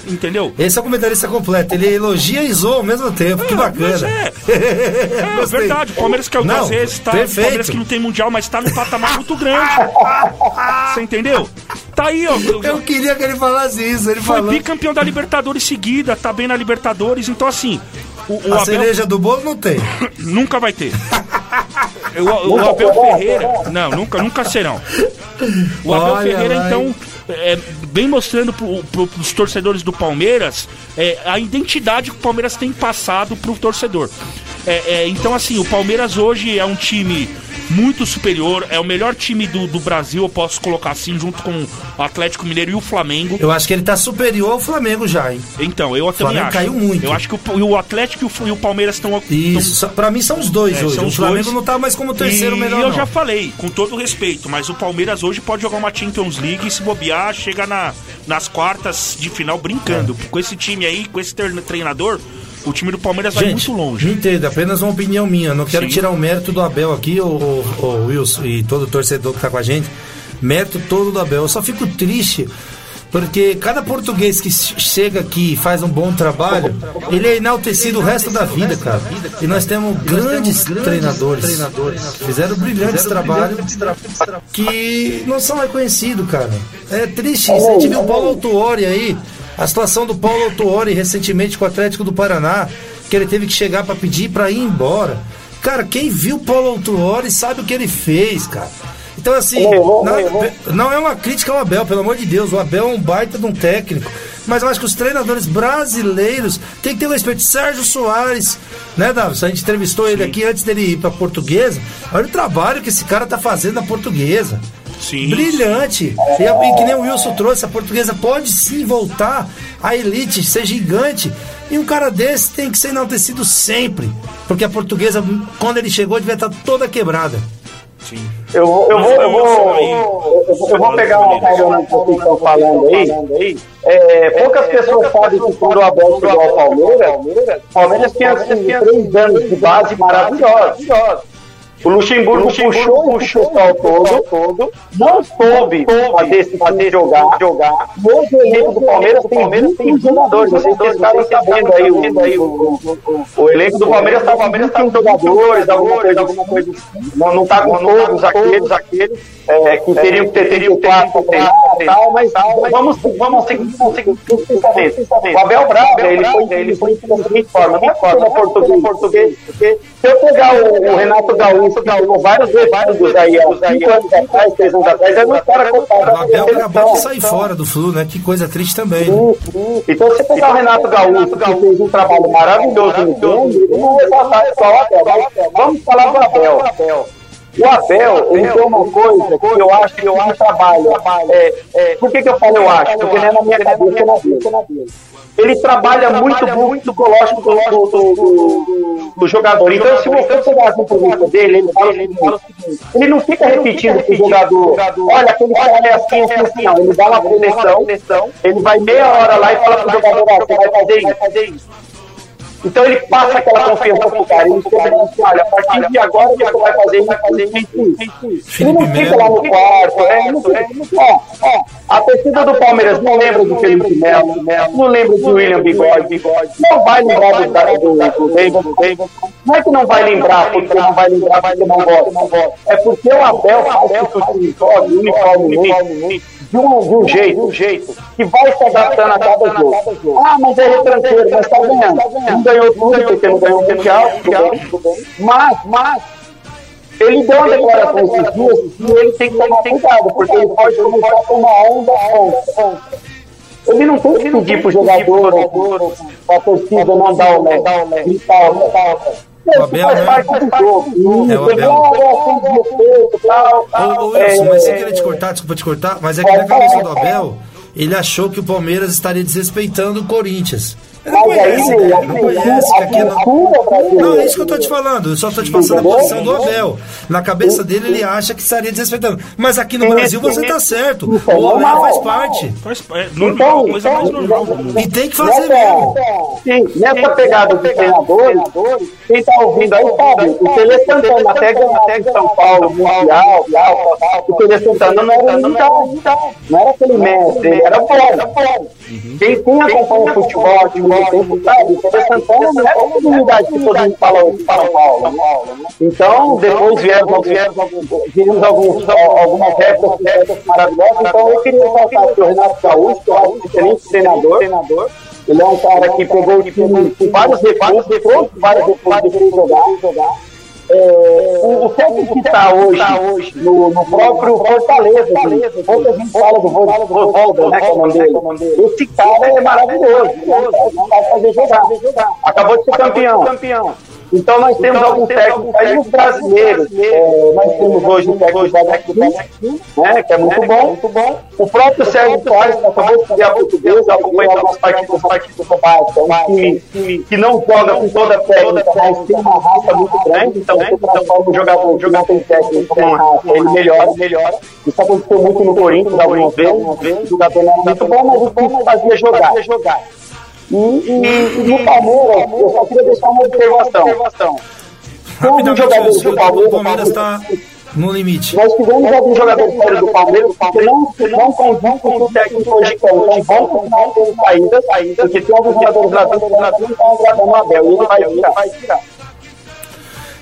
Entendeu? Esse é o comentarista completo. Ele elogia e zoa ao mesmo tempo. que Mas bacana. é. <laughs> É verdade, o Palmeiras caiu Não, duas vezes, tá? perfeito. O Palmeiras que não tem mundial, mas tá num patamar muito grande. <laughs> Você entendeu? Tá aí, ó. Eu queria que ele falasse isso. Ele Foi falou. bicampeão da Libertadores seguida, tá bem na Libertadores, então assim. O, o A Abel cereja do bolo não tem. <coughs> nunca vai ter. <laughs> O, o Abel Ferreira. Não, nunca, nunca serão. O Abel Olha Ferreira, lá, então, é, vem mostrando pro, pros torcedores do Palmeiras é, a identidade que o Palmeiras tem passado pro torcedor. É, é, então, assim, o Palmeiras hoje é um time muito superior, é o melhor time do, do Brasil, eu posso colocar assim, junto com o Atlético Mineiro e o Flamengo. Eu acho que ele tá superior ao Flamengo já, hein? Então, eu também Flamengo acho. caiu muito. Eu acho que o, o Atlético e o, e o Palmeiras estão. Isso. só- Pra mim são os dois É, hoje. são o Flamengo dois. não tá mais como terceiro e melhor, eu não. já falei, com todo respeito, mas o Palmeiras hoje pode jogar uma Champions League e se bobear, chega na, nas quartas de final brincando. É. Com esse time aí, com esse treinador, o time do Palmeiras vai Gente, muito longe. me entenda, apenas uma opinião minha. Não quero Sim. tirar o mérito do Abel aqui, o, o, Wilson e todo torcedor que tá com a gente. Mérito todo do Abel. Eu só fico triste porque cada português que ch- chega aqui e faz um bom trabalho, ele é enaltecido o resto da vida, cara. E nós temos grandes treinadores fizeram brilhantes trabalhos que não são reconhecidos, cara. É triste isso. A gente viu o Paulo Autuori aí, a situação do Paulo Autuori recentemente com o Atlético do Paraná, que ele teve que chegar pra pedir pra ir embora. Cara, quem viu o Paulo Autuori sabe o que ele fez, cara. Então, assim, não, é uma crítica ao Abel, pelo amor de Deus. O Abel é um baita de um técnico. Mas eu acho que os treinadores brasileiros têm que ter o respeito. Sérgio Soares, né, Davi? A gente entrevistou ele aqui antes dele ir pra portuguesa. Olha o trabalho que esse cara tá fazendo na portuguesa. Sim. Brilhante. E, e que nem o Wilson trouxe, a portuguesa pode sim voltar à elite, ser gigante. E um cara desse tem que ser enaltecido sempre. Porque a portuguesa, quando ele chegou, devia estar toda quebrada. Eu vou, eu vou, eu vou, eu vou, eu vou pegar uma carona que vocês estão falando aí. É, poucas pessoas sabem que quando o Abel chegou ao Palmeiras, o Palmeiras tinha assim, três anos de base maravilhosos. O Luxemburgo, puxou, puxou o pessoal todo, todo, não soube fazer, fazer jogar, jogar. Hoje o elenco do Palmeiras tem 21 jogadores. Vocês dois caras sabendo aí, o, aí o, o, elenco do Palmeiras está Palmeiras tá com jogadores, alguma coisa, alguma coisa assim. Não, não tá com todos aqueles, aqueles é, que teriam que ter, teriam que ter tal, mas vamos, vamos seguir, vamos seguir o Abel Braga, ele foi, ele foi seguinte forma, não é forma português, porque se eu pegar o Renato Gaúcho, que jogou vários vários aí, há cinco anos atrás, seis anos atrás, é um cara contado O Abel acabou de sair fora do Flu, né? Que coisa triste também. né? Então, se você pegar o Renato Gaúcho, que fez um trabalho maravilhoso no Grêmio, não vai passar só o Abel. Vamos falar do Abel. O Abel, ele tem uma coisa que eu acho que eu acho trabalho. É, é, por que, que eu falo eu acho? Porque não é na minha cabeça, é na dele. Ele trabalha muito, muito psicológico do, do, do, do, do jogador. Então, se você pegar as entrevistas dele, ele fala, o seguinte: ele não fica repetindo pro jogador, olha, aquele cara é assim, assim, assim, não. Ele dá uma preleção, ele vai meia hora lá e fala pro jogador, ó, você vai fazer isso. Então ele passa aquela confiança pro cara. Ele diz assim, olha, a partir de agora você vai fazer isso, fazer isso, isso, isso. Ele não fica lá no quarto, né? Ele não fica- ó, ó, a torcida do Palmeiras não lembra do Felipe Melo, não lembra do William Bigode, não vai lembrar do, da- do, do David, do David. Não é que não vai lembrar, porque não vai lembrar, porque não gosta. É porque o Abel faz que o time jogue uniformemente de um, um jeito, de um jeito, que vai se adaptando a cada jogo. Ah, mas é retranqueiro, mas tá ganhando. Não ganhou tudo, porque não ganhou o Mundial, mas, mas, ele deu uma declaração esses dias e ele tem que tomar cuidado, porque ele pode começar a tomar onda contra. Ele não tem que pedir pro jogador, pra torcida não dar o lé, gritar o lé. Abel, né? parte. É o Abel. reação de respeito, tal, Ô, tal. ô Wilson, mas sem É, querer te cortar, desculpa te cortar, mas é que na cabeça do Abel, ele achou que o Palmeiras estaria desrespeitando o Corinthians. Ele não conhece, né? Ele não assim, conhece que a aquilo. cultura brasileira- Não, é isso que eu tô te falando. Eu só tô te passando a posição do Abel. Na cabeça dele, ele acha que estaria desrespeitando. Mas aqui no Brasil você tá certo. O Olé faz parte. Faz, é normal, Então, coisa mais então, normal mundo. E tem que fazer Nessa, mesmo. sim, nessa pegada dos treinadores, quem tá ouvindo aí sabe, o Tele Santana até até de São Paulo, Mundial, o Tele Santana não era não era aquele mestre, era bom. Quem, acompanha futebol de tempo sabe, Santana não era uma unidade que todo mundo fala hoje de São Paulo. Então, depois vieram, alguns, algumas épocas, maravilhosas, então eu queria ressaltar aqui o Renato Gaúcho, que acho um excelente treinador. Ele é um cara que pegou o time com vários recursos, vários recursos de jogar. jogar. É, o, o que está hoje, no, no próprio Fortaleza, gente, pouca gente fala do Voivoda, né, que é. Esse cara é maravilhoso, vai fazer jogar. Acabou de ser campeão. Então nós temos alguns técnicos os brasileiros. É, nós temos hoje o técnico da Daqui, né, que é muito bom. Muito bom. O próprio Sérgio que acabou de estudar português, eu acompanho algumas partidas, partidas do Vasco. É um que não joga com toda a técnica, mas tem uma raça muito grande. Então, você transforma um jogador, jogar sem técnica com raça, ele melhora, melhora. Isso aconteceu muito no Corinthians algumas vezes. O jogador não era muito bom, mas o time fazia jogar. E, e, e no Palmeiras, eu só queria deixar uma observação. Rapidamente, jogadores do o Palmeiras, está no limite. nós tivemos alguns jogadores fora do Palmeiras que não, não condiz com o que o técnico hoje quer. Então vão continuar tendo saída, saída, porque tem alguns jogadores lá dentro que não estão agradando o Abel. E ele vai tirar, vai tirar.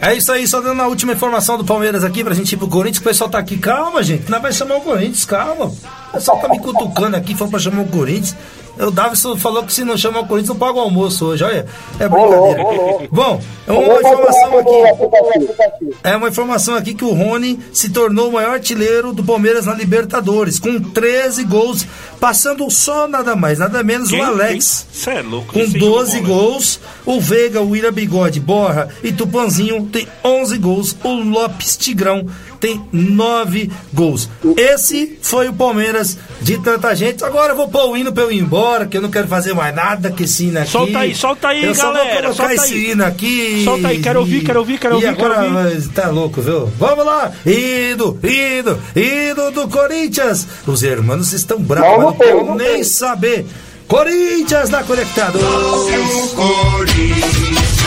É isso aí, só dando a última informação do Palmeiras aqui pra gente ir pro Corinthians. O pessoal tá aqui, calma, gente, nós vai chamar o Corinthians, calma. O pessoal tá me cutucando aqui, falando pra chamar o Corinthians. O Davison falou que se não chamar o Corinthians, não paga o almoço hoje, olha. É brincadeira. Bom, é uma informação aqui. É uma informação aqui que o Rony se tornou o maior artilheiro do Palmeiras na Libertadores, com 13 gols, passando só nada mais, nada menos Quem? o Alex. Você é louco. Com esse 12 jogo bom, né? gols, o Veiga, o William Bigode, Borra e Tupanzinho tem 11 gols, o Lopes Tigrão tem 9 gols. Esse foi o Palmeiras de tanta gente. Agora eu vou pôr o hino pra eu ir embora, que eu não quero fazer mais nada com esse hino aqui. Solta aí, solta aí, eu só galera, vou colocar solta esse aí. hino aqui. Solta aí, quero ouvir, quero ouvir, quero e ouvir, quero agora, ouvir. Tá louco, viu? Vamos lá! Indo, indo, indo do Corinthians! Os irmãos estão bravos, Não, não não quero não nem tem. saber. Corinthians na Conectados! O Corinthians,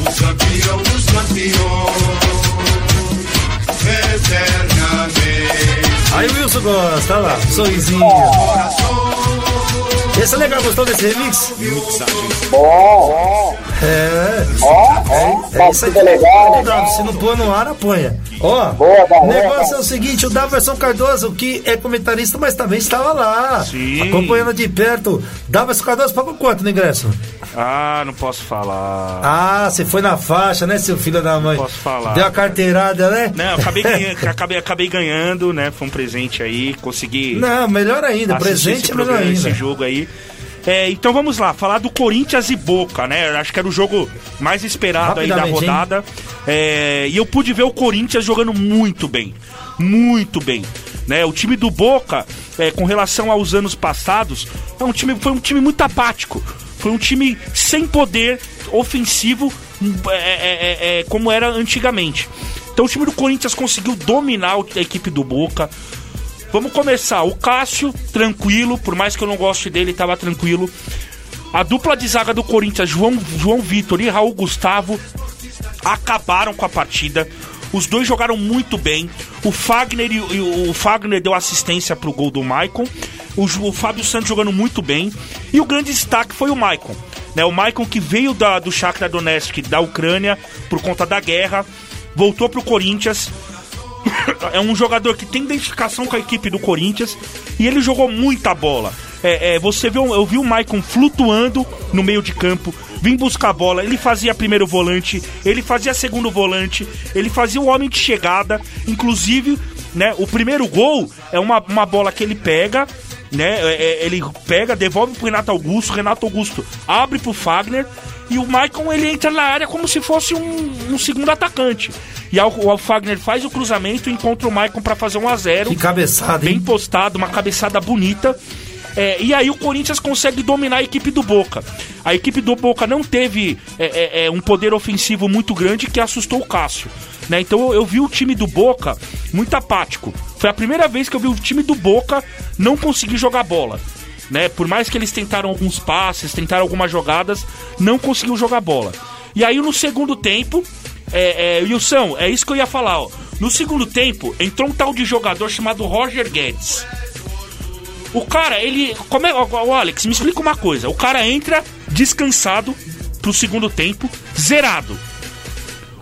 o campeão dos campeões, eternamente. Aí o Wilson gosta, olha lá, sorrisinho. Esse é legal, gostou desse remix? Bom, É. ó, É isso aí. partida legal. Dava, se não pôr no ar, apanha. Ó, o negócio é o seguinte: o Daverson Cardoso, que é comentarista, mas também estava lá. Sim. Acompanhando de perto. Daverson Cardoso pagou quanto no ingresso? Ah, não posso falar. Ah, você foi na faixa, né, seu filho da mãe? Posso falar. Deu a carteirada, né? Não, eu acabei ganhando, <laughs> acabei, acabei ganhando, né? Foi um presente aí, consegui. Não, melhor ainda. Presente esse é melhor ainda. Esse jogo aí. É, então vamos lá, falar do Corinthians e Boca, né? Acho que era o jogo mais esperado aí da rodada. É, e eu pude ver o Corinthians jogando muito bem. Muito bem. Né? O time do Boca, é, com relação aos anos passados, é um time, foi um time muito apático. Foi um time sem poder ofensivo é, é, é, é, como era antigamente. Então o time do Corinthians conseguiu dominar a equipe do Boca. Vamos começar. O Cássio, tranquilo, por mais que eu não goste dele, estava tranquilo. A dupla de zaga do Corinthians, João, João Vitor e Raul Gustavo, acabaram com a partida. Os dois jogaram muito bem. O Fagner, o Fagner deu assistência pro gol do Maicon. O, o Fábio Santos jogando muito bem. E o grande destaque foi o Maicon. Né, o Maicon que veio da, do Shakhtar Donetsk da Ucrânia por conta da guerra. Voltou pro Corinthians. É um jogador que tem identificação com a equipe do Corinthians e ele jogou muita bola. É, é, você viu, eu vi o Maicon flutuando no meio de campo, vim buscar a bola, ele fazia primeiro volante, ele fazia segundo volante, ele fazia o homem de chegada, inclusive, né, o primeiro gol é uma, uma bola que ele pega, né, é, é, ele pega, devolve pro Renato Augusto, Renato Augusto abre pro Fagner e o Maicon ele entra na área como se fosse um, um segundo atacante. E o, Fagner faz o cruzamento e encontra o Maicon pra fazer um a 0 Que cabeçada, bem hein? postado, uma cabeçada bonita. É, e aí o Corinthians consegue dominar a equipe do Boca. A equipe do Boca não teve é, é, é, um poder ofensivo muito grande que assustou o Cássio. Né? Então eu, eu vi o time do Boca muito apático. Foi a primeira vez que eu vi o time do Boca não conseguir jogar bola. Né? Por mais que eles tentaram alguns passes, tentaram algumas jogadas, não conseguiu jogar bola. E aí no segundo tempo, é, é, Wilson, é isso que eu ia falar. Ó. No segundo tempo, entrou um tal de jogador chamado Roger Guedes. O cara, ele. Como é, ó, Alex, me explica uma coisa. O cara entra descansado pro segundo tempo, zerado.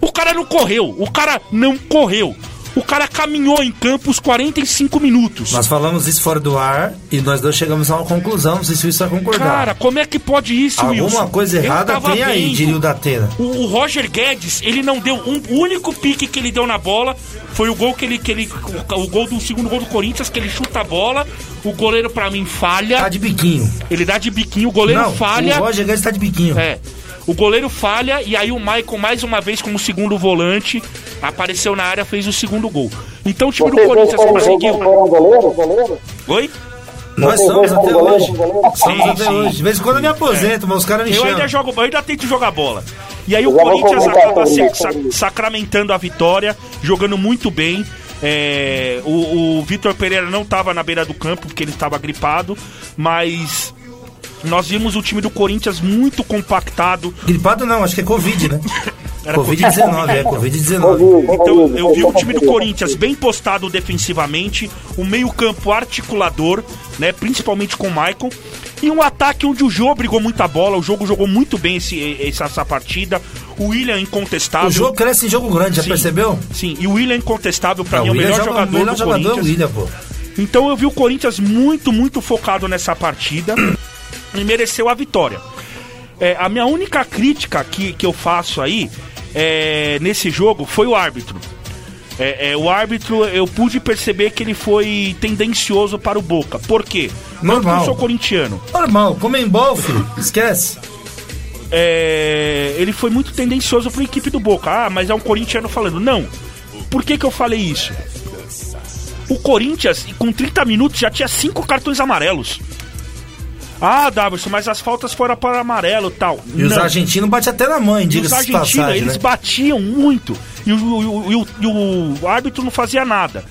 O cara não correu. O cara não correu. O cara caminhou em campo os 45 minutos. Nós falamos isso fora do ar e nós dois chegamos a uma conclusão. Não sei se isso vai concordar. Cara, como é que pode isso, Alguma Wilson? coisa Eu errada tem aí, vendo. diria o Datena. O, o Roger Guedes, ele não deu um o único pique que ele deu na bola foi o gol que ele que ele o, o gol do segundo gol do Corinthians que ele chuta a bola, o goleiro pra mim falha, Tá de biquinho. ele dá de biquinho, o goleiro Não, falha. o Roger Guedes tá de biquinho. É. O goleiro falha e aí o Maicon, mais uma vez, como segundo volante, apareceu na área, fez o segundo gol. Então o time do Vocês Corinthians conseguiu. foram goleiro, goleiro? Oi? Nós somos até hoje. Somos Sim, até sim. hoje. De vez em quando eu me aposento, mas os caras me Eu chamam. ainda jogo, eu ainda tento jogar bola. E aí o Eu vou Corinthians acaba se- isso, sa- sobre isso. sacramentando a vitória, jogando muito bem. É, o o Vitor Pereira não estava na beira do campo porque ele estava gripado, mas nós vimos o time do Corinthians muito compactado. Gripado não, acho que é Covid, né? <laughs> Era Covid-19, é Covid-19. Então, eu vi o time do Corinthians bem postado defensivamente, um meio-campo articulador, né, principalmente com o Maicon, e um ataque onde o Jô brigou muita bola, o jogo jogou muito bem esse, essa, essa partida. O William incontestável. O jogo cresce em jogo grande, já Sim. percebeu? Sim, e o William incontestável pra Ah, mim é o melhor joga- jogador melhor do jogador é o Corinthians. William, pô. Então eu vi o Corinthians muito, muito focado nessa partida e mereceu a vitória. É, a minha única crítica que, que eu faço aí é, nesse jogo foi o árbitro. É, é, o árbitro, eu pude perceber que ele foi tendencioso para o Boca. Por quê? Normal. eu sou corintiano. Normal, Comembol, filho. Esquece. É, ele foi muito tendencioso para a equipe do Boca. Ah, mas é um corintiano falando. Não. Por que, que eu falei isso? O Corinthians, com 30 minutos, já tinha cinco cartões amarelos. Ah, Davidson, mas as faltas foram para amarelo e tal. E os Não. argentinos batem até na mãe, E os argentinos, passagem, eles né? batiam muito. E o, o- o- o árbitro não fazia nada.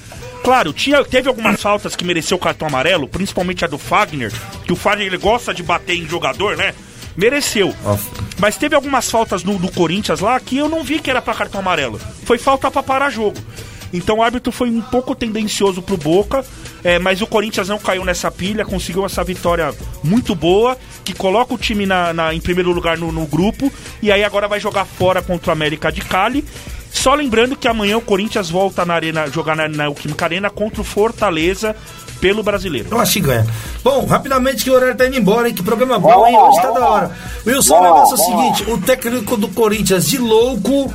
Claro, tinha, teve algumas faltas que mereceu o cartão amarelo, principalmente a do Fagner, que o Fagner ele gosta de bater em jogador, né? Mereceu. Ó, Mas teve algumas faltas no, do Corinthians lá que eu não vi que era pra cartão amarelo. Foi falta pra parar jogo. Então o árbitro foi um pouco tendencioso pro Boca, é, mas o Corinthians não caiu nessa pilha, conseguiu essa vitória muito boa, que coloca o time na, na- em primeiro lugar no, no grupo, e aí agora vai jogar fora contra o América de Cali. Só lembrando que amanhã o Corinthians volta na arena, jogar na, na Química Arena contra o Fortaleza pelo brasileiro. Eu acho que ganha. Bom, rapidamente que o horário tá indo embora, hein? Que programa bom, hein? Hoje tá da hora. Wilson, o negócio é o seguinte: o técnico do Corinthians de louco,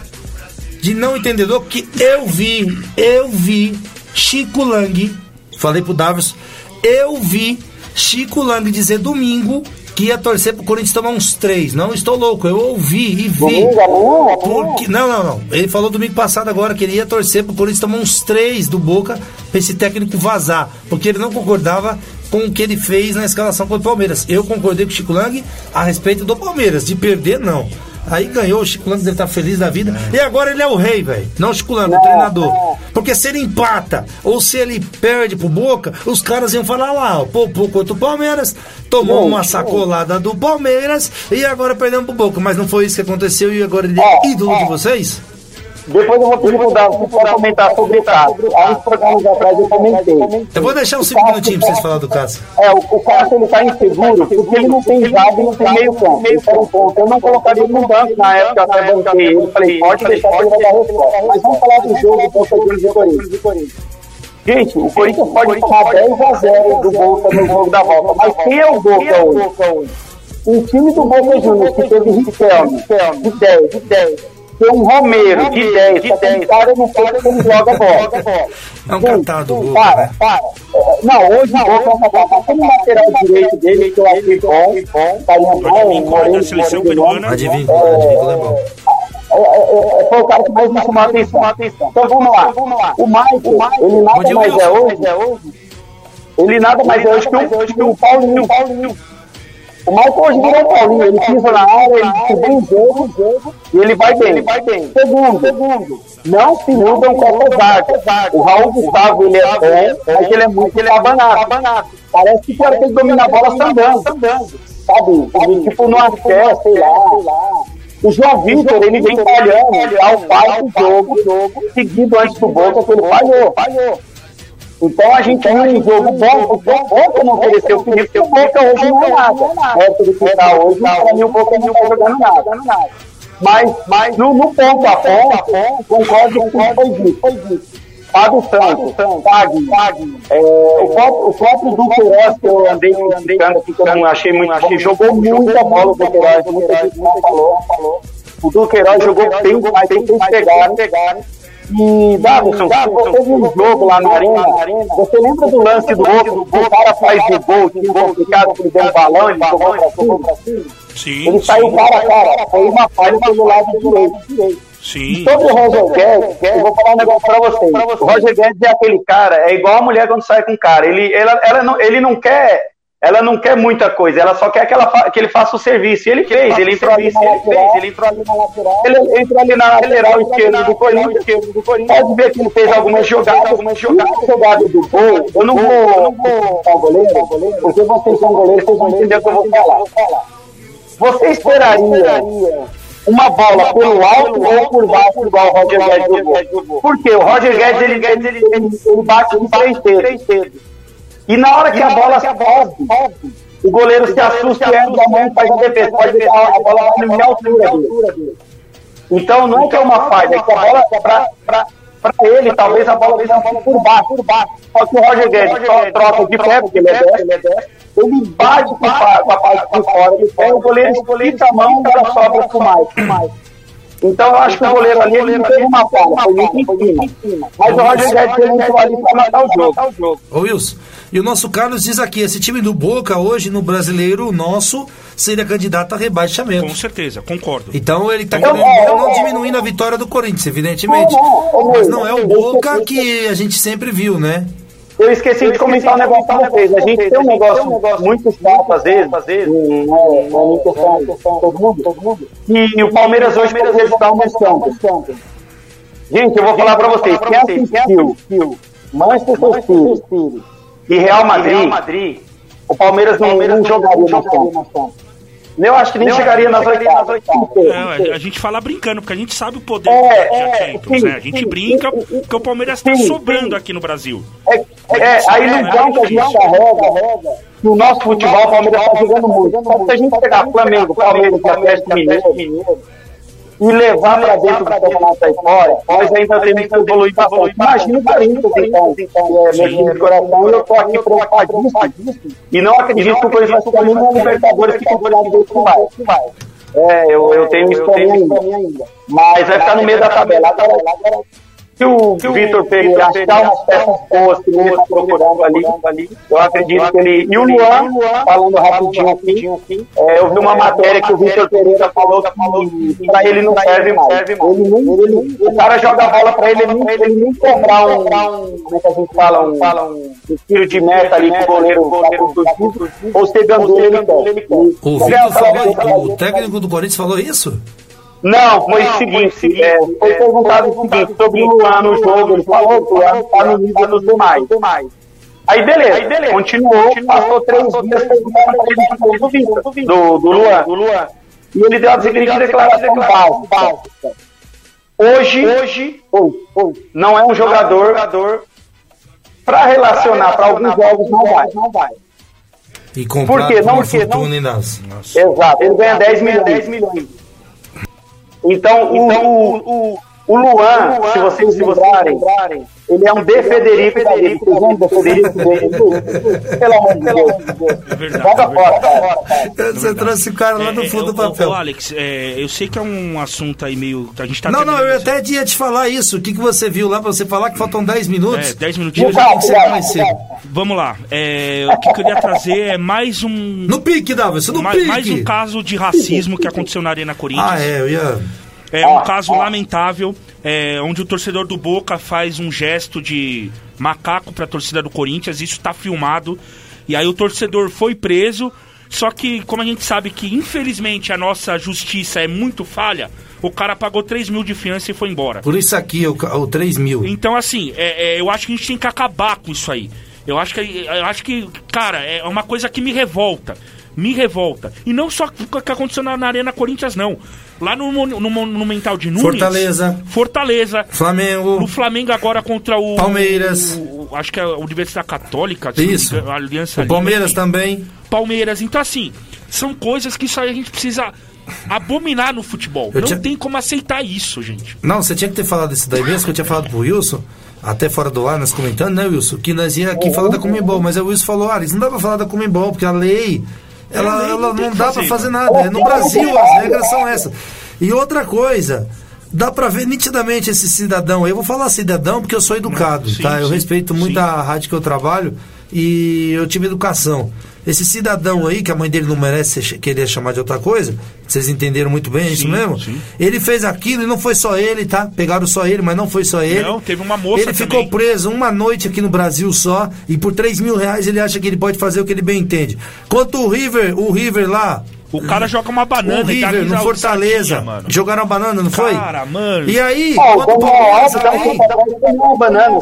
de não entendedor, que eu vi, eu vi Chico Lang, falei pro Davis, eu vi Chico Lang dizer domingo que ia torcer pro Corinthians tomar uns três. Não estou louco, eu ouvi e vi. Amanhã, Porque, não, não, não. Ele falou domingo passado agora que ele ia torcer pro Corinthians tomar uns três do Boca pra esse técnico vazar. Porque ele não concordava com o que ele fez na escalação contra o Palmeiras. Eu concordei com o Chico Lang a respeito do Palmeiras. De perder, não. Aí ganhou, o Chico Lang deve estar feliz da vida. E agora ele é o rei, velho. Não o Chico Lang, o treinador. Porque se ele empata ou se ele perde pro Boca, os caras iam falar lá, ó, pô, contra o Palmeiras, tomou uma sacolada do Palmeiras e agora perdemos pro Boca. Mas não foi isso que aconteceu e agora ele é ídolo de vocês? Depois eu vou pedir para comentar sobre o caso. Há uns programas atrás eu comentei. Eu vou deixar uns 5 minutinhos pra vocês falar do caso. É, o, o Cássio ele tá inseguro porque ele não tem zaga e não tem meio campo. Um ponto. Eu não colocaria ele no banco na época, até banquei ele. Falei, pode deixar que ele vai dar resposta. Mas vamos falar do jogo do Juniors e Corinthians. Gente, o Corinthians pode tomar 10 a 0 do Boca no jogo da volta. Mas quem é o Boca hoje? Um time do Boca Juniors que teve Riquelme, de 10, de 10. Tem um Romero de 10, de 10. cara não sabe como joga bola. É um catado, Boca, Para, né? para. Não, hoje o Boca é um catado. Aquele lateral direito dele, que eu achei bom, bom, tá mim, bom, da seleção peruana. Adivinha, adivinha, é bom. é, é, é, foi o cara que mais me chamou a atenção. Então vamos lá. O Michael, ele nada Bom dia, mais é hoje. Ele nada mais é hoje que o, que o Paulinho. O Michael hoje não é o Paulinho, ele pisa na área, ele distribui o jogo e ele vai bem. Segundo, segundo, não se iludam com essa zaga. O Raul Gustavo, ele é bom, mas ele é muito abanado. Parece que o cara tem que dominar a bola sambando. Sabe? Ele, tipo, não acesso, sei lá. O João Vitor, ele vem falhando ao pai do jogo, seguido antes do Boca, que ele falhou. Então a gente tem um jogo bom, o Boca não ofereceu o Felipe, o Boca hoje não é nada. É tudo que está hoje, para mim o Boca não está jogando nada. Mas, mas no, no ponto a ponto, concordo com o foi. Foi dito. Fábio Santos, Fábio, é, o próprio, o próprio Duqueiroz, que eu andei que eu não achei muito bom, jogou muita bola o Duqueiroz, muita gente não falou. O Duqueiroz jogou bem, mas tem que pegar, pegar. E, Davison, se você viu um jogo lá na arena, você lembra do lance do outro, que o cara faz o gol, que complicado, que ele deu um balão, ele jogou pra cima? Sim, Ele saiu cara a cara, foi uma falha pelo lado direito. sim. Sobre o Roger Guedes, eu vou falar um negócio pra vocês. O Roger Guedes é aquele cara, é igual a mulher quando sai com o cara. Ele, ela, ela não, ele não quer. Ela não quer muita coisa, ela só quer que, ela fa- que ele faça o serviço. E ele fez, ele entrou ali na lateral, ele entrou ali na lateral. Ele entrou ali na lateral esquerda do Corinthians. Pode ver que ele fez algumas jogadas, algumas jogadas. jogada do gol. Eu não vou, eu não vou ao goleiro, porque vocês são goleiros, vocês vão entender o que eu vou falar. Você esperaria uma bola pelo alto ou por baixo, igual o Roger Guedes jogou? Por quê? O Roger Guedes ele, ele, ele, ele bate de três dedos. E na hora que a bola sobe, o goleiro se assusta e entra a mão e faz a defesa. Pode ver a bola na minha altura dele. Então não é que é uma falha, é que a bola pra, pra, pra ele, talvez a bola venha por baixo, por baixo. Só que o Roger Guedes só troca de pé, porque ele é destro, ele bate com a, com a parte de fora do pé, o goleiro estica a mão e ela sobra pro mais. Então eu acho que o goleiro ali ele não teve uma falha, foi muito em cima. Mas o Roger Guedes ele entrou ali pra matar o jogo. Ô Wilson, e o nosso Carlos diz aqui, esse time do Boca hoje no brasileiro, o nosso, seria candidato a rebaixamento. Com certeza, concordo. Então ele tá Então, querendo, é, não é, diminuindo a vitória do Corinthians, evidentemente. Não, não, Mas é, não é o é, Boca é, é, que a gente sempre viu, né? Eu esqueci de comentar um negócio pra vocês. A gente tem um negócio muito chato, às vezes, às vezes, é é todo mundo, todo mundo. E o Palmeiras hoje pode resultar uma questão. Gente, eu vou falar pra vocês, quem assistiu Manchester City e Real Madrid, o Palmeiras não, não jogaria na chance. Eu acho que nem chegaria nas oitavas. É, a, a gente fala brincando, porque a gente sabe o poder É, da é, Champions, sim, né? A gente sim, brinca sim, porque o Palmeiras tá sim, sobrando aqui no Brasil. É, é, a ilusão que a gente carrega que o nosso futebol, o Palmeiras está jogando muito. Só que se a gente pegar Flamengo, Palmeiras e Atlético Mineiro e levar para dentro campeonato aí fora, nós ainda temos que evoluir bastante. Imagina o Corinthians, então, então é, meu time de coração, e eu estou aqui preocupadíssimo. e não acredito que o Corinthians vai ficar nem na Libertadores que o Corinthians vai. É, eu, eu tenho isso. mim ainda. Mas vai ficar no meio da tabela. Agora, se o Vitor Pereira achar umas peças boas que ele está procurando ali, eu acredito que ele. E o Luan, falando rapidinho aqui, é, eu vi uma matéria que o Vitor Pereira falou que para ele não serve mais. Ele nem, ele, o cara joga a bola para ele, ele ele nem cobrar um, como é que a gente fala, um, um, um tiro de meta ali pro goleiro, goleiro ou ser gandula ele. O Vitor falou, o técnico do Corinthians falou isso? Não, foi o seguinte, é, foi perguntado o seguinte sobre o Luan no jogo, ele falou que o Luan tá no nível dos demais. Aí beleza, continuou, passou três dias perguntando pra ele do Vitor, do, do Luan. E ele deu a seguinte declaração básica. Hoje, hoje, não é um jogador para relacionar para alguns jogos não vai, não vai. E comprar Por quê? Não, uma porque não-? Exato, ele ganha 10 milhões. Então, o, o, o, o Luan, se vocês se lembrarem, ele é um De Federico. Vocês lembram do Federico dele? Pelo amor de Deus. É é fora, verdade. joga fora. Você trouxe o cara lá do É, fundo é, do papel. ô, Alex, é, eu sei que é um assunto aí meio. A gente tá Não, não, eu até ia te falar isso. O que, que você viu lá pra você falar que faltam 10 minutos? É, 10 E minutinhos. Vamos lá. É, o que eu queria trazer é mais um. No pique, Davis, no mais, pique. mais um caso de racismo que aconteceu na Arena Corinthians. Ah, é, eu ia. É um caso lamentável, é, onde o torcedor do Boca faz um gesto de macaco para a torcida do Corinthians, isso está filmado. E aí o torcedor foi preso, só que, como a gente sabe que infelizmente a nossa justiça é muito falha, o cara pagou 3 mil de fiança e foi embora. Por isso aqui, o, ca- o 3 mil. Então, assim, é- é, eu acho que a gente tem que acabar com isso aí. Eu acho que, eu acho que, cara, é uma coisa que me revolta. Me revolta. E não só o que aconteceu na, na Arena Corinthians, não. Lá no, Mon- no Monumental de Nunes. Fortaleza. Fortaleza. Flamengo. No Flamengo agora contra o. Palmeiras. o- o- acho que é a Universidade Católica. Isso. engano, a Aliança O Palmeiras também. Palmeiras. Então, assim, são coisas que isso aí a gente precisa abominar no futebol. Eu não tinha- tem como aceitar isso, gente. Não, você tinha que ter falado isso daí mesmo, que eu tinha falado pro Wilson, até fora do ar, nós comentando, né, Wilson? Que nós ia aqui falar da Comembol, mas aí o Wilson falou, Ares, não dá pra falar da Comembol, porque a lei, ela, ela não dá fazer, pra fazer mano. nada. É no Brasil, as regras são essas. E outra coisa. Dá pra ver nitidamente esse cidadão. Eu vou falar cidadão porque eu sou educado, Sim, tá? Eu sim, respeito muito sim. a rádio que eu trabalho e eu tive educação. Esse cidadão aí, que a mãe dele não merece querer chamar de outra coisa, vocês entenderam muito bem, é isso Sim, mesmo? sim. Ele fez aquilo e não foi só ele, tá? Pegaram só ele, mas não foi só ele. Não, teve uma moça Ele ficou também. preso uma noite aqui no Brasil só e por 3 mil reais ele acha que ele pode fazer o que ele bem entende. Quanto o River, o River lá. O cara joga uma banana River no Fortaleza. mano. Jogaram a banana, não foi? Cara, mano. E aí, o Palmeiras aí. banana,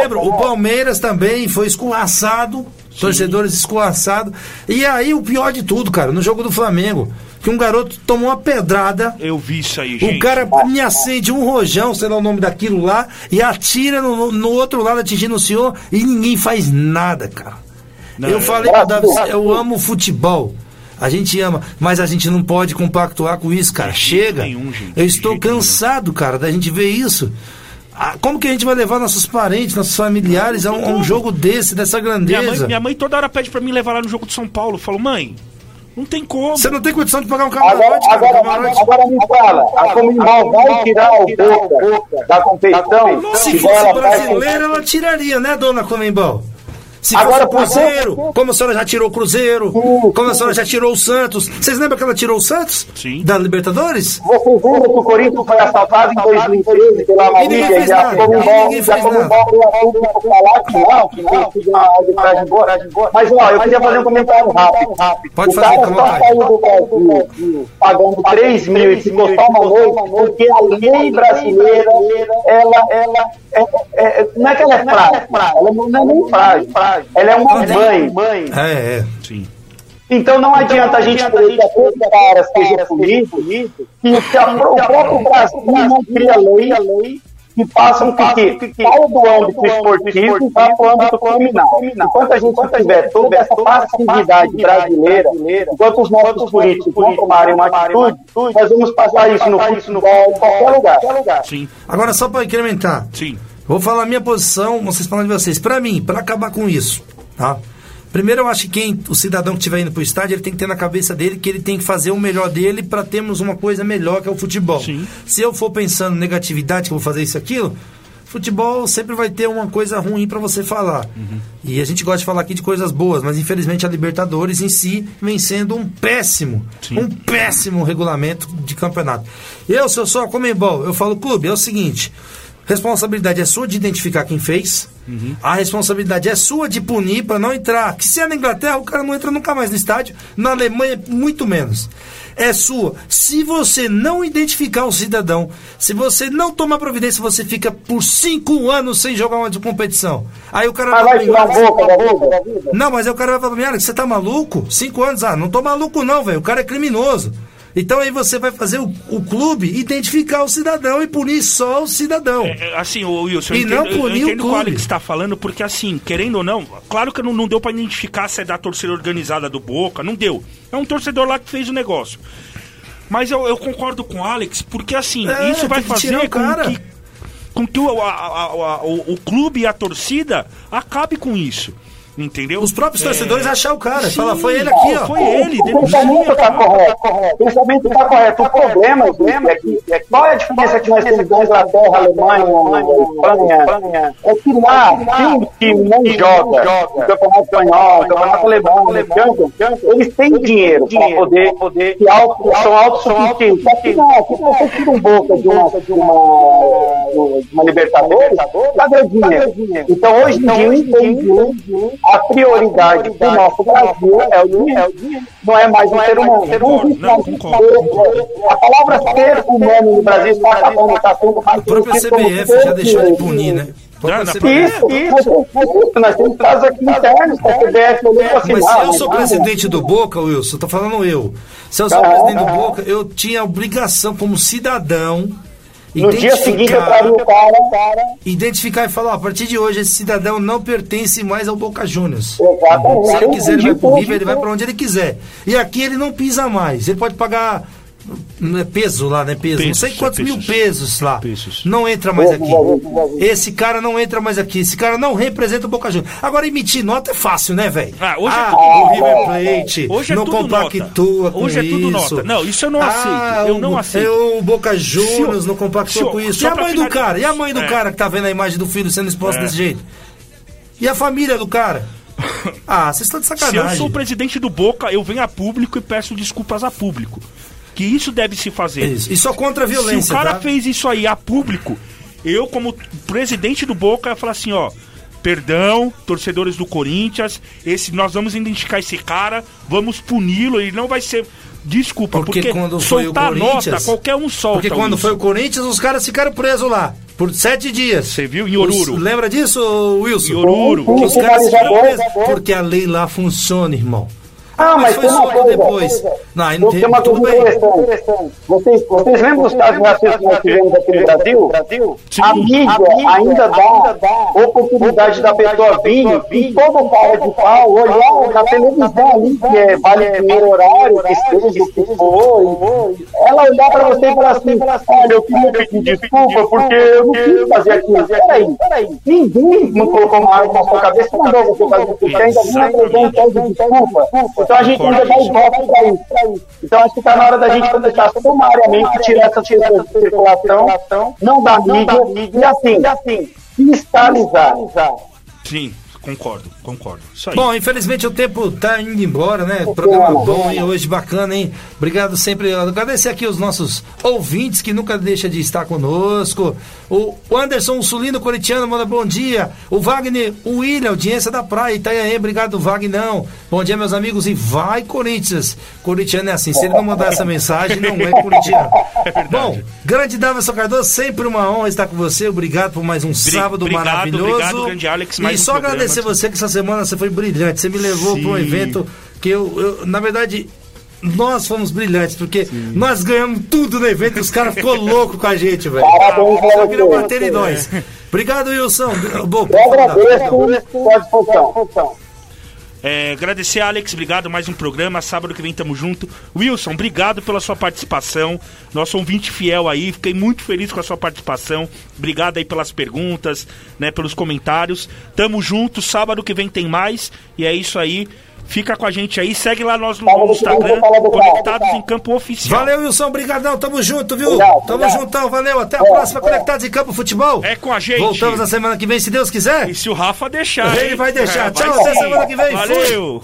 lembro, o Palmeiras também foi escorraçado, torcedores escorraçados. E aí o pior de tudo, cara, no jogo do Flamengo, que um garoto tomou uma pedrada. Eu vi isso aí, gente. O cara me acende um rojão, sei lá o nome daquilo lá, e atira no, no outro lado atingindo o senhor e ninguém faz nada, cara. Não, eu é- falei pro Davi, eu amo futebol. A gente ama, mas a gente não pode compactuar com isso, cara. Chega. nenhum, gente, eu estou jeito nenhum. cansado, cara, da gente ver isso. Ah, Como que a gente vai levar nossos parentes, nossos familiares a um, a um jogo desse, dessa Minha grandeza? mãe, minha mãe toda hora pede pra mim levar lá no jogo de São Paulo. Eu falo, mãe, não tem como. Você não tem condição de pagar um Agora, camarote, cara. agora, camarote. agora me fala, a Comembol vai tirar o Boca da competição? Se igual fosse brasileira, ela tiraria, né, dona Comembol? Se Agora, fosse o por Cruzeiro, como a senhora já tirou o Cruzeiro, como a senhora já tirou o Santos. Vocês lembram que ela tirou o Santos? Sim. Da Libertadores? Vocês lembram que o Corinthians foi assaltado em 2013 pela E ninguém Marília fez e a nada. Comembol Ninguém e a fez Comembol veio a público falar que não, que não, que uma arbitragem boa. Mas, ó, eu queria fazer um comentário rápido. Pode o fazer, cara só saiu do Brasil pagando 3 mil e ficou só uma noite porque a lei brasileira, ela, ela, é, é, não é que ela é frágil, ela não é nem frágil, ela é uma mãe, mãe. É, é. Sim. Então não adianta a gente querer que aquele cara seja punido e que a- <laughs> o próprio Brasil não cria lei que façam com que saia do âmbito esportivo e para o âmbito criminal. Enquanto a gente tiver toda essa passividade brasileira, enquanto os nossos políticos não tomarem uma atitude, nós vamos passar isso no futebol, em qualquer lugar. Sim, Agora, só para incrementar, sim. Vou falar a minha posição, vocês falam de vocês. Pra mim, pra acabar com isso, tá? Primeiro, eu acho que quem, o cidadão que estiver indo pro estádio, ele tem que ter na cabeça dele que ele tem que fazer o melhor dele para termos uma coisa melhor que é o futebol. Sim. Se eu for pensando negatividade, que eu vou fazer isso e aquilo, futebol sempre vai ter uma coisa ruim para você falar. E a gente gosta de falar aqui de coisas boas, mas infelizmente a Libertadores em si vem sendo um péssimo, um péssimo regulamento de campeonato. Eu, se eu sou a Comembol, eu falo, clube, é o seguinte, responsabilidade é sua de identificar quem fez, A responsabilidade é sua de punir para não entrar. Que se é na Inglaterra, o cara não entra nunca mais no estádio. Na Alemanha, muito menos. É sua. Se você não identificar o cidadão, se você não tomar providência, você fica por cinco anos sem jogar uma de competição. Aí o cara Mas vai "Alex, boca da vida? não, mas aí o cara vai falar pra mim, Alex, você tá maluco? Cinco anos? Ah, não tô maluco não, velho. O cara é criminoso. Então aí você vai fazer o, o clube identificar o cidadão e punir só o cidadão. É, assim, o Wilson, eu E entendo, não eu punir o entendo o que o clube. Alex está falando, porque assim, querendo ou não, claro que não, não deu pra identificar se é da torcida organizada do Boca, não deu. É um torcedor lá que fez o negócio. Mas eu, eu concordo com o Alex, porque assim, É, isso vai fazer o com que, com que o, a- a- a- o, o clube e a torcida acabe com isso. Entendeu? Os próprios É, torcedores achar o cara. sim, Fala, foi ele aqui, ó. Foi ele, O pensamento está cara. correto. O pensamento está correto. O problema, gente, é que é que qual é a diferença que nós temos da Inglaterra, Alemanha, Espanha? É que lá, se um time não joga no Campeonato Espanhol, no Campeonato Alemão, eles têm dinheiro para poder, poder se auto, são autossuficientes. Aqui não, aqui você tira um boca de uma, de uma, de uma Libertadores, o dinheiro? Então, hoje em dia, eu entendi a prioridade do nosso Brasil é o dinheiro. Não é mais um ser humano. Não mais concordo, A palavra ser humano no Brasil está acabando, está sendo A própria CBF já deixou de punir, né? Não. Isso, isso, isso. Nós temos casos aqui internos que a CBF olhou assim, Mas se eu sou presidente do Boca, Wilson, tô falando eu. Se eu sou Ah, presidente do. Boca, eu tinha a obrigação como cidadão No dia seguinte eu traria o cara, cara. identificar e falar, ó, a partir de hoje esse cidadão não pertence mais ao Boca Juniors. Exatamente. Se ele quiser, ele vai pro River, ele vai pra onde ele quiser. E aqui ele não pisa mais. Ele pode pagar peso lá, né? Peso. não sei quantos é mil pesos. lá. Pesos. Não entra mais aqui. Esse cara não entra mais aqui. Esse cara não representa o Boca Juniors. Agora, emitir nota é fácil, né, velho? Ah, hoje é ah, tudo o nota. River Plate Hoje é não tudo compactua com Hoje é tudo isso. nota. Não, isso eu não Ah, aceito. Eu o- não aceito. eu- O Boca Juniors não o- com isso. E a mãe do cara? E a mãe do É. cara que tá vendo a imagem do filho sendo exposto É. desse jeito? E a família do cara? <laughs> Ah, vocês estão de Se eu sacanagem. sou o presidente do Boca, eu venho a público e peço desculpas a público. Que isso deve se fazer. Isso. E só contra a Se violência, o cara tá? fez isso aí a público, eu, como presidente do Boca, ia falar assim, ó. Perdão, torcedores do Corinthians, esse, nós vamos identificar esse cara, vamos puni-lo, ele não vai ser. Desculpa, Porque porque, quando foi o soltar Corinthians- nota, qualquer um solta. Porque quando foi o Corinthians, os caras ficaram presos lá. Por sete dias. Você viu? Em Oruro. Os- lembra disso, Wilson? Em Oruro. Os caras ficaram presos. Porque a lei lá funciona, irmão. Ah, mas foi tem uma coisa. depois. Não, não tem tem- uma coisa bem. interessante. Vocês, vocês lembram dos casos racistas que nós tivemos aqui no Brasil? Sim. A mídia ainda dá oportunidade da pessoa vir e todo cara de pau olhar na televisão ali, que é vale primeiro horário, que seja, que for. Ela olhar pra você e falar assim: olha, eu queria pedir desculpa porque eu não quis fazer aquilo. Peraí, peraí. Ninguém não colocou uma arma na sua cabeça e mandou você fazer. Você ainda vinha apresentando pede desculpa. Então a gente ainda dá ibope pra isso. Então acho que tá na hora da gente começar sumariamente tirar essas pessoas de circulação, não da mídia, e assim, fiscalizar. Sim, concordo, concordo. Isso aí. Bom, infelizmente o tempo tá indo embora, né? Programa bom, hein? Hoje bacana, hein? Obrigado sempre. Agradecer aqui os nossos ouvintes que nunca deixa de estar conosco. O Anderson Sulino Coritiano manda bom dia. O Wagner, o William, audiência da praia, Itanhaém. Obrigado, Vagnão. Bom dia, meus amigos. E vai, Corinthians. Coritiano é assim. Se ele não mandar essa mensagem, não é corintiano. <laughs> Bom, grande Davidson Cardoso, sempre uma honra estar com você. Obrigado por mais um sábado obrigado, maravilhoso. obrigado, grande Alex, mais e um só programa. agradecer você que essa semana você foi brilhante. Você me levou para um Sim. evento que eu, eu, na verdade, nós fomos brilhantes, porque nós ganhamos tudo no evento e os caras ficou <laughs> louco com a gente, velho. Parabéns pra Só queriam você. bater em nós. Obrigado, Wilson. Bom, Eu agradeço, à disposição. É, agradecer, Alex, obrigado, mais um programa. Sábado que vem tamo junto. Wilson, obrigado pela sua participação. Nosso ouvinte fiel aí, fiquei muito feliz com a sua participação. Obrigado aí pelas perguntas, né, pelos comentários. Tamo junto, sábado que vem tem mais. E é isso aí. Fica com a gente aí, segue lá nós no, Instagram, Conectados em Campo Oficial. Valeu, Wilson. Obrigadão. Tamo junto, viu? Obrigado, Tamo obrigado. juntão. Valeu. Até a É, próxima é. Conectados em Campo Futebol. É com a gente. Voltamos na semana que vem, se Deus quiser. E se o Rafa deixar. Ele hein? vai deixar. É, Tchau, vai até sim. semana que vem. Fui. Valeu.